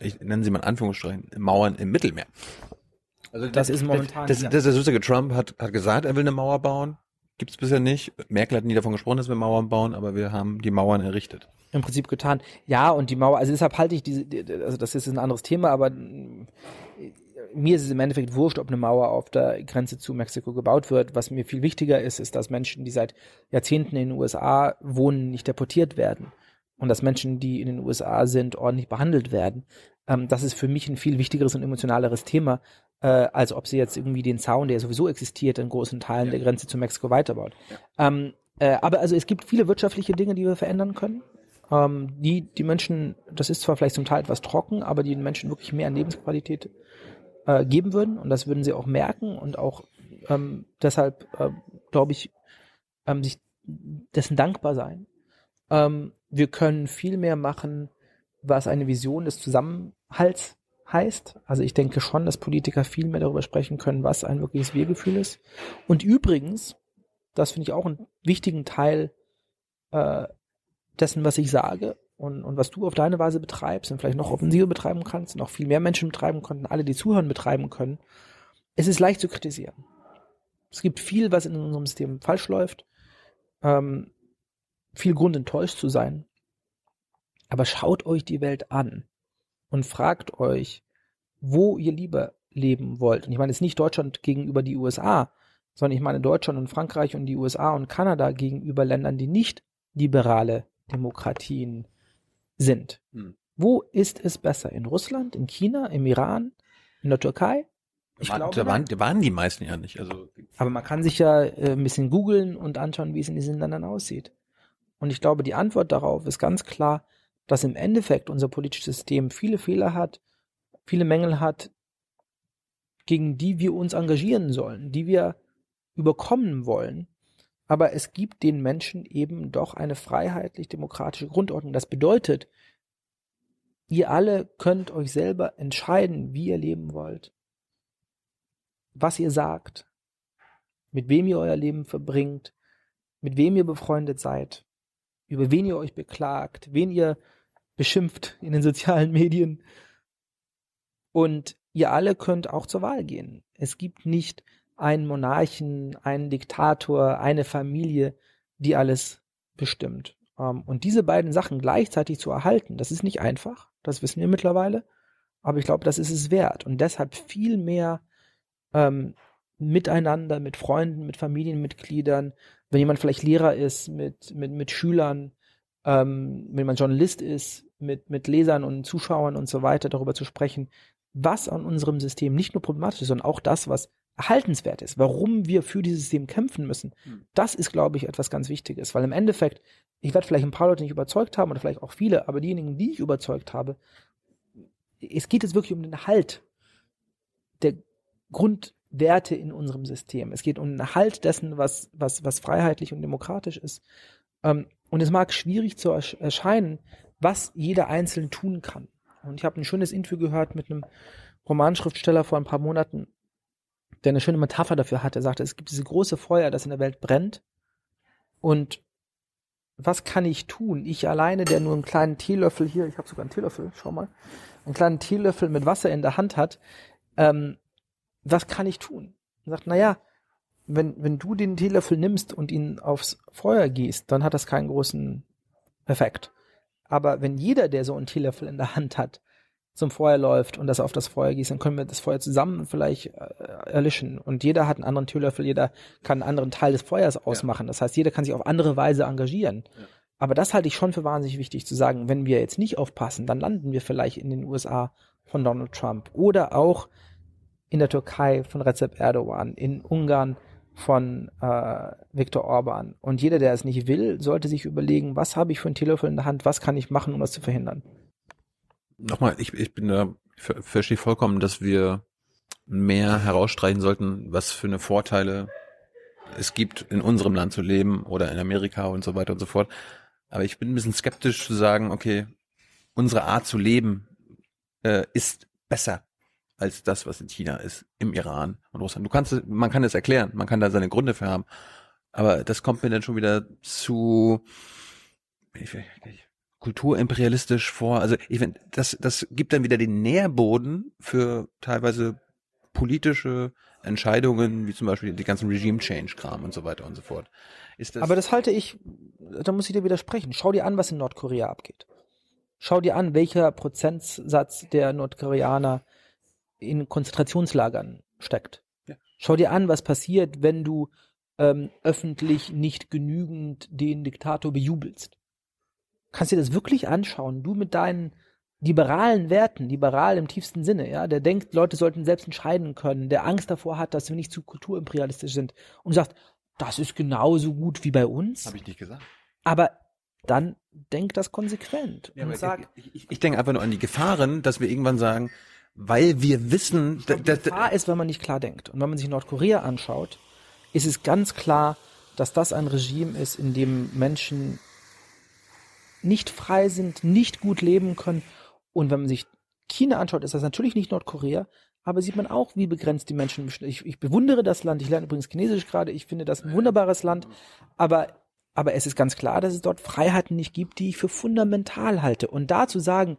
ich nenne sie mal in Anführungsstrichen, Mauern im Mittelmeer. Also Das ist momentan Das, dieser- das, der sozusagen Trump hat, hat gesagt, er will eine Mauer bauen. Gibt's bisher nicht. Merkel hat nie davon gesprochen, dass wir Mauern bauen, aber wir haben die Mauern errichtet. im Prinzip getan. Ja, und die Mauer, also deshalb halte ich diese, also das ist ein anderes Thema, aber mm, mir ist es im Endeffekt wurscht, ob eine Mauer auf der Grenze zu Mexiko gebaut wird. Was mir viel wichtiger ist, ist, dass Menschen, die seit Jahrzehnten in den USA wohnen, nicht deportiert werden. Und dass Menschen, die in den USA sind, ordentlich behandelt werden. Ähm, das ist für mich ein viel wichtigeres und emotionaleres Thema, äh, als ob sie jetzt irgendwie den Zaun, der sowieso existiert, in großen Teilen der Grenze zu Mexiko weiterbaut. Ähm, äh, aber also es gibt viele wirtschaftliche Dinge, die wir verändern können ähm, die die Menschen, das ist zwar vielleicht zum Teil etwas trocken, aber die den Menschen wirklich mehr an Lebensqualität äh, geben würden und das würden sie auch merken und auch ähm, deshalb, äh, glaube ich, ähm, sich dessen dankbar sein. Ähm, wir können viel mehr machen, was eine Vision des Zusammenhalts heißt. Also ich denke schon, dass Politiker viel mehr darüber sprechen können, was ein wirkliches Wir-Gefühl ist. Und übrigens, das finde ich auch einen wichtigen Teil äh, dessen, was ich sage und, und was du auf deine Weise betreibst und vielleicht noch offensiver betreiben kannst und auch viel mehr Menschen betreiben können, alle, die zuhören, betreiben können. Es ist leicht zu kritisieren. Es gibt viel, was in unserem System falsch läuft, ähm, viel Grund enttäuscht zu sein. Aber schaut euch die Welt an und fragt euch, wo ihr lieber leben wollt. Und ich meine jetzt nicht Deutschland gegenüber die USA, sondern ich meine Deutschland und Frankreich und die USA und Kanada gegenüber Ländern, die nicht liberale Demokratien sind. Hm. Wo ist es besser? In Russland, in China, im Iran, in der Türkei? Ich da, waren, glaube, da, waren, da waren die meisten ja nicht. Also Aber man kann sich ja äh, ein bisschen googeln und anschauen, wie es in diesen Ländern aussieht. Und ich glaube, die Antwort darauf ist ganz klar, dass im Endeffekt unser politisches System viele Fehler hat, viele Mängel hat, gegen die wir uns engagieren sollen, die wir überkommen wollen. Aber es gibt den Menschen eben doch eine freiheitlich-demokratische Grundordnung. Das bedeutet, ihr alle könnt euch selber entscheiden, wie ihr leben wollt, was ihr sagt, mit wem ihr euer Leben verbringt, mit wem ihr befreundet seid, über wen ihr euch beklagt, wen ihr beschimpft in den sozialen Medien. Und ihr alle könnt auch zur Wahl gehen. Es gibt nicht einen Monarchen, einen Diktator, eine Familie, die alles bestimmt. Ähm, und diese beiden Sachen gleichzeitig zu erhalten, das ist nicht einfach, das wissen wir mittlerweile, aber ich glaube, das ist es wert. Und deshalb viel mehr ähm, miteinander, mit Freunden, mit Familienmitgliedern, wenn jemand vielleicht Lehrer ist, mit, mit, mit Schülern, ähm, wenn man Journalist ist, mit, mit Lesern und Zuschauern und so weiter darüber zu sprechen, was an unserem System nicht nur problematisch ist, sondern auch das, was erhaltenswert ist, warum wir für dieses System kämpfen müssen. Hm. Das ist, glaube ich, etwas ganz Wichtiges, weil im Endeffekt, ich werde vielleicht ein paar Leute nicht überzeugt haben oder vielleicht auch viele, aber diejenigen, die ich überzeugt habe, es geht jetzt wirklich um den Halt der Grundwerte in unserem System. Es geht um den Halt dessen, was, was, was freiheitlich und demokratisch ist. Ähm, und es mag schwierig zu erscheinen, was jeder Einzelne tun kann. Und ich habe ein schönes Interview gehört mit einem Romanschriftsteller vor ein paar Monaten, der eine schöne Metapher dafür hatte. Er sagte, es gibt diese große Feuer, das in der Welt brennt. Und was kann ich tun? Ich alleine, der nur einen kleinen Teelöffel hier, ich habe sogar einen Teelöffel, schau mal, einen kleinen Teelöffel mit Wasser in der Hand hat, ähm, was kann ich tun? Er sagt, naja, wenn, wenn du den Teelöffel nimmst und ihn aufs Feuer gießt, dann hat das keinen großen Effekt. Aber wenn jeder, der so einen Teelöffel in der Hand hat, zum Feuer läuft und das auf das Feuer gießt, dann können wir das Feuer zusammen vielleicht äh, erlischen. Und jeder hat einen anderen Teelöffel, jeder kann einen anderen Teil des Feuers ausmachen. Ja. Das heißt, jeder kann sich auf andere Weise engagieren. Ja. Aber das halte ich schon für wahnsinnig wichtig zu sagen. Wenn wir jetzt nicht aufpassen, dann landen wir vielleicht in den USA von Donald Trump oder auch in der Türkei von Recep Erdogan, in Ungarn von äh, Viktor Orban. Und jeder, der es nicht will, sollte sich überlegen, was habe ich für ein Telefon in der Hand, was kann ich machen, um das zu verhindern. Nochmal, ich, ich bin da, verstehe vollkommen, dass wir mehr herausstreichen sollten, was für eine Vorteile es gibt, in unserem Land zu leben oder in Amerika und so weiter und so fort. Aber ich bin ein bisschen skeptisch zu sagen, okay, unsere Art zu leben äh, ist besser als das, was in China ist, im Iran und Russland. Du kannst, man kann es erklären, man kann da seine Gründe für haben, aber das kommt mir dann schon wieder zu ich, ich, kulturimperialistisch vor. Also ich finde, das, das gibt dann wieder den Nährboden für teilweise politische Entscheidungen, wie zum Beispiel die ganzen Regime-Change-Kram und so weiter und so fort. Ist das Aber das halte ich, da muss ich dir widersprechen. Schau dir an, was in Nordkorea abgeht. Schau dir an, welcher Prozentsatz der Nordkoreaner in Konzentrationslagern steckt. Ja. Schau dir an, was passiert, wenn du ähm, öffentlich nicht genügend den Diktator bejubelst. Kannst dir das wirklich anschauen? Du mit deinen liberalen Werten, liberal im tiefsten Sinne, ja, der denkt, Leute sollten selbst entscheiden können, der Angst davor hat, dass wir nicht zu kulturimperialistisch sind und sagt, das ist genauso gut wie bei uns. Habe ich nicht gesagt. Aber dann denk das konsequent ja, und sag. Ich, ich, ich denke einfach nur an die Gefahren, dass wir irgendwann sagen, weil wir wissen, glaub, die Gefahr ist, wenn man nicht klar denkt. Und wenn man sich Nordkorea anschaut, ist es ganz klar, dass das ein Regime ist, in dem Menschen nicht frei sind, nicht gut leben können. Und wenn man sich China anschaut, ist das natürlich nicht Nordkorea, aber sieht man auch, wie begrenzt die Menschen. Ich, ich bewundere das Land. Ich lerne übrigens Chinesisch gerade. Ich finde das ein wunderbares Land. Aber, aber es ist ganz klar, dass es dort Freiheiten nicht gibt, die ich für fundamental halte. Und da zu sagen,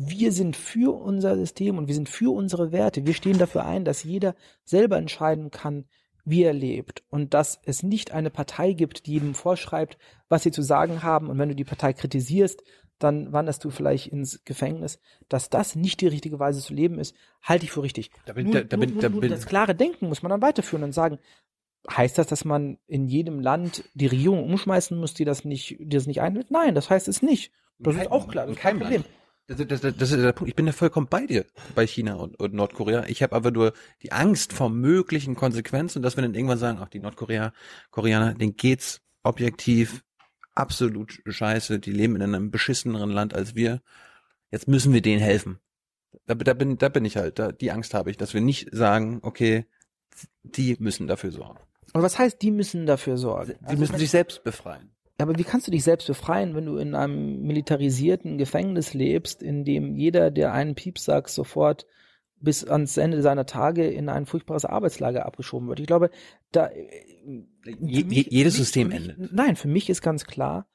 wir sind für unser System und wir sind für unsere Werte. Wir stehen dafür ein, dass jeder selber entscheiden kann, wie er lebt und dass es nicht eine Partei gibt, die jedem vorschreibt, was sie zu sagen haben und wenn du die Partei kritisierst, dann wanderst du vielleicht ins Gefängnis. Dass das nicht die richtige Weise zu leben ist, halte ich für richtig. Da bin, nur, da, da bin, nur, da nur, bin, das klare Denken muss man dann weiterführen und sagen, heißt das, dass man in jedem Land die Regierung umschmeißen muss, die das nicht, die das nicht einhält? Nein, das heißt es nicht. Das ist auch klar. Das ist kein Problem. Land. Das, das, das, ist der Punkt. Ich bin da vollkommen bei dir bei China und, und Nordkorea. Ich habe aber nur die Angst vor möglichen Konsequenzen, dass wir dann irgendwann sagen, ach, die Nordkorea, Koreaner, denen geht's objektiv absolut scheiße. Die leben in einem beschisseneren Land als wir. Jetzt müssen wir denen helfen. Da, da bin, da bin ich halt. Da, die Angst habe ich, dass wir nicht sagen, okay, die müssen dafür sorgen. Aber was heißt, die müssen dafür sorgen? Die also müssen sich selbst befreien. Aber wie kannst du dich selbst befreien, wenn du in einem militarisierten Gefängnis lebst, in dem jeder, der einen Pieps sagt, sofort bis ans Ende seiner Tage in ein furchtbares Arbeitslager abgeschoben wird? Ich glaube, da Je, mich, jedes mich, System mich, endet. Nein, für mich ist ganz klar,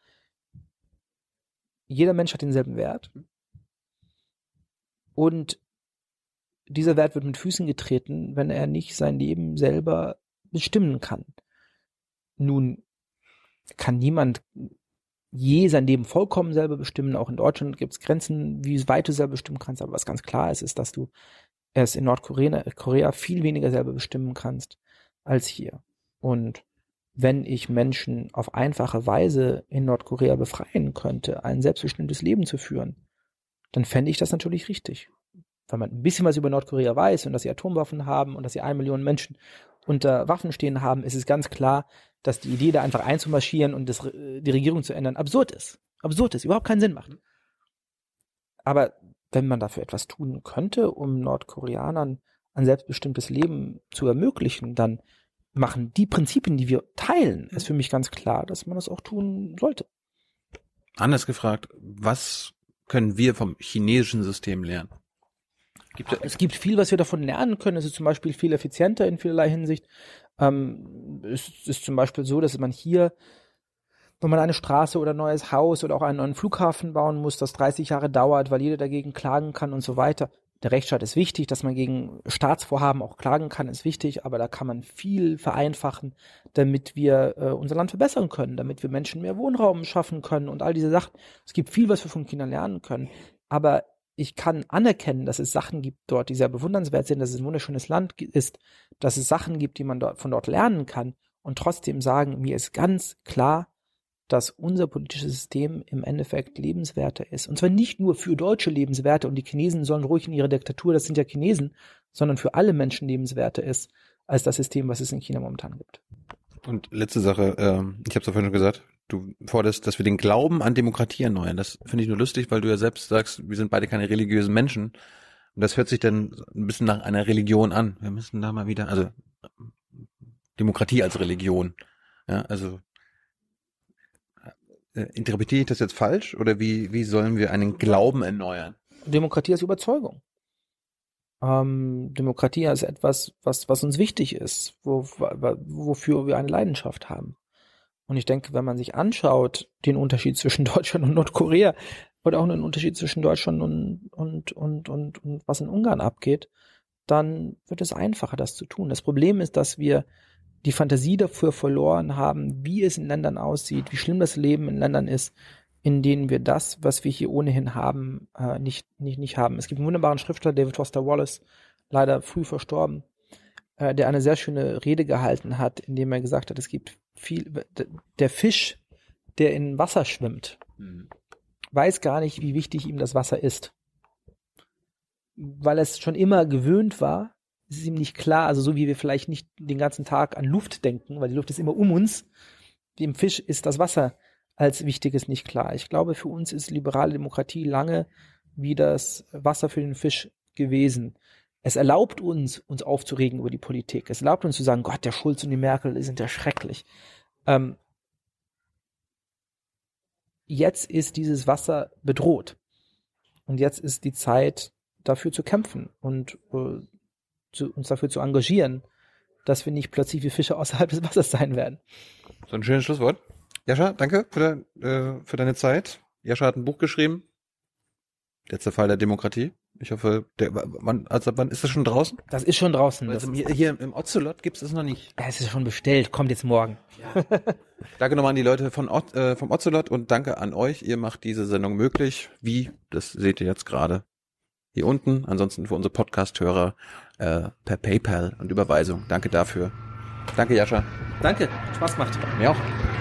jeder Mensch hat denselben Wert und dieser Wert wird mit Füßen getreten, wenn er nicht sein Leben selber bestimmen kann. Nun kann niemand je sein Leben vollkommen selber bestimmen. Auch in Deutschland gibt es Grenzen, wie weit du selber bestimmen kannst. Aber was ganz klar ist, ist, dass du es in Nordkorea Korea viel weniger selber bestimmen kannst als hier. Und wenn ich Menschen auf einfache Weise in Nordkorea befreien könnte, ein selbstbestimmtes Leben zu führen, dann fände ich das natürlich richtig. Wenn man ein bisschen was über Nordkorea weiß und dass sie Atomwaffen haben und dass sie eine Million Menschen unter Waffen stehen haben, ist es ganz klar, dass die Idee, da einfach einzumarschieren und das, die Regierung zu ändern, absurd ist. Absurd ist, überhaupt keinen Sinn macht. Aber wenn man dafür etwas tun könnte, um Nordkoreanern ein selbstbestimmtes Leben zu ermöglichen, dann machen die Prinzipien, die wir teilen, ist für mich ganz klar, dass man das auch tun sollte. Anders gefragt, was können wir vom chinesischen System lernen? Gibt es gibt viel, was wir davon lernen können. Es ist zum Beispiel viel effizienter in vielerlei Hinsicht. Ähm, es ist zum Beispiel so, dass man hier, wenn man eine Straße oder ein neues Haus oder auch einen neuen Flughafen bauen muss, das 30 Jahre dauert, weil jeder dagegen klagen kann und so weiter. Der Rechtsstaat ist wichtig, dass man gegen Staatsvorhaben auch klagen kann, ist wichtig, aber da kann man viel vereinfachen, damit wir äh, unser Land verbessern können, damit wir Menschen mehr Wohnraum schaffen können und all diese Sachen. Es gibt viel, was wir von Kindern lernen können, aber ich kann anerkennen, dass es Sachen gibt dort, die sehr bewundernswert sind, dass es ein wunderschönes Land ist, dass es Sachen gibt, die man dort, von dort lernen kann und trotzdem sagen, mir ist ganz klar, dass unser politisches System im Endeffekt lebenswerter ist. Und zwar nicht nur für deutsche Lebenswerte und die Chinesen sollen ruhig in ihrer Diktatur, das sind ja Chinesen, sondern für alle Menschen lebenswerter ist als das System, was es in China momentan gibt. Und letzte Sache, ähm, ich habe es vorhin schon gesagt, du forderst, dass wir den Glauben an Demokratie erneuern. Das finde ich nur lustig, weil du ja selbst sagst, wir sind beide keine religiösen Menschen. Und das hört sich dann ein bisschen nach einer Religion an. Wir müssen da mal wieder, also Demokratie als Religion. Ja, also äh, interpretiere ich das jetzt falsch oder wie, wie sollen wir einen Glauben erneuern? Demokratie als Überzeugung. Ähm, Demokratie ist etwas, was, was uns wichtig ist, wo, wofür wir eine Leidenschaft haben. Und ich denke, wenn man sich anschaut, den Unterschied zwischen Deutschland und Nordkorea oder auch den Unterschied zwischen Deutschland und, und, und, und, und was in Ungarn abgeht, dann wird es einfacher, das zu tun. Das Problem ist, dass wir die Fantasie dafür verloren haben, wie es in Ländern aussieht, wie schlimm das Leben in Ländern ist, in denen wir das, was wir hier ohnehin haben, äh, nicht, nicht, nicht haben. Es gibt einen wunderbaren Schriftsteller, David Foster Wallace, leider früh verstorben, äh, der eine sehr schöne Rede gehalten hat, in dem er gesagt hat, es gibt viel, der Fisch, der in Wasser schwimmt, mhm. weiß gar nicht, wie wichtig ihm das Wasser ist. Weil es schon immer gewöhnt war, ist es ihm nicht klar, also so wie wir vielleicht nicht den ganzen Tag an Luft denken, weil die Luft ist immer um uns, dem Fisch ist das Wasser als Wichtiges nicht klar. Ich glaube, für uns ist liberale Demokratie lange wie das Wasser für den Fisch gewesen. Es erlaubt uns, uns aufzuregen über die Politik. Es erlaubt uns zu sagen, Gott, der Schulz und die Merkel sind ja schrecklich. Ähm, jetzt ist dieses Wasser bedroht. Und jetzt ist die Zeit, dafür zu kämpfen und äh, zu, uns dafür zu engagieren, dass wir nicht plötzlich wie Fische außerhalb des Wassers sein werden. So ein schönes Schlusswort. Jascha, danke für, de, äh, für deine Zeit. Jascha hat ein Buch geschrieben. Der Zerfall der Demokratie. Ich hoffe, der, wann, also wann ist das schon draußen? Das ist schon draußen. Also hier, hier im Ocelot gibt es das noch nicht. Es ist schon bestellt, kommt jetzt morgen. Ja. danke nochmal an die Leute von, äh, vom Ocelot und danke an euch. Ihr macht diese Sendung möglich. Wie? Das seht ihr jetzt gerade hier unten. Ansonsten für unsere Podcast-Hörer äh, per PayPal und Überweisung. Danke dafür. Danke, Jascha. Danke, Spaß macht. Mir auch.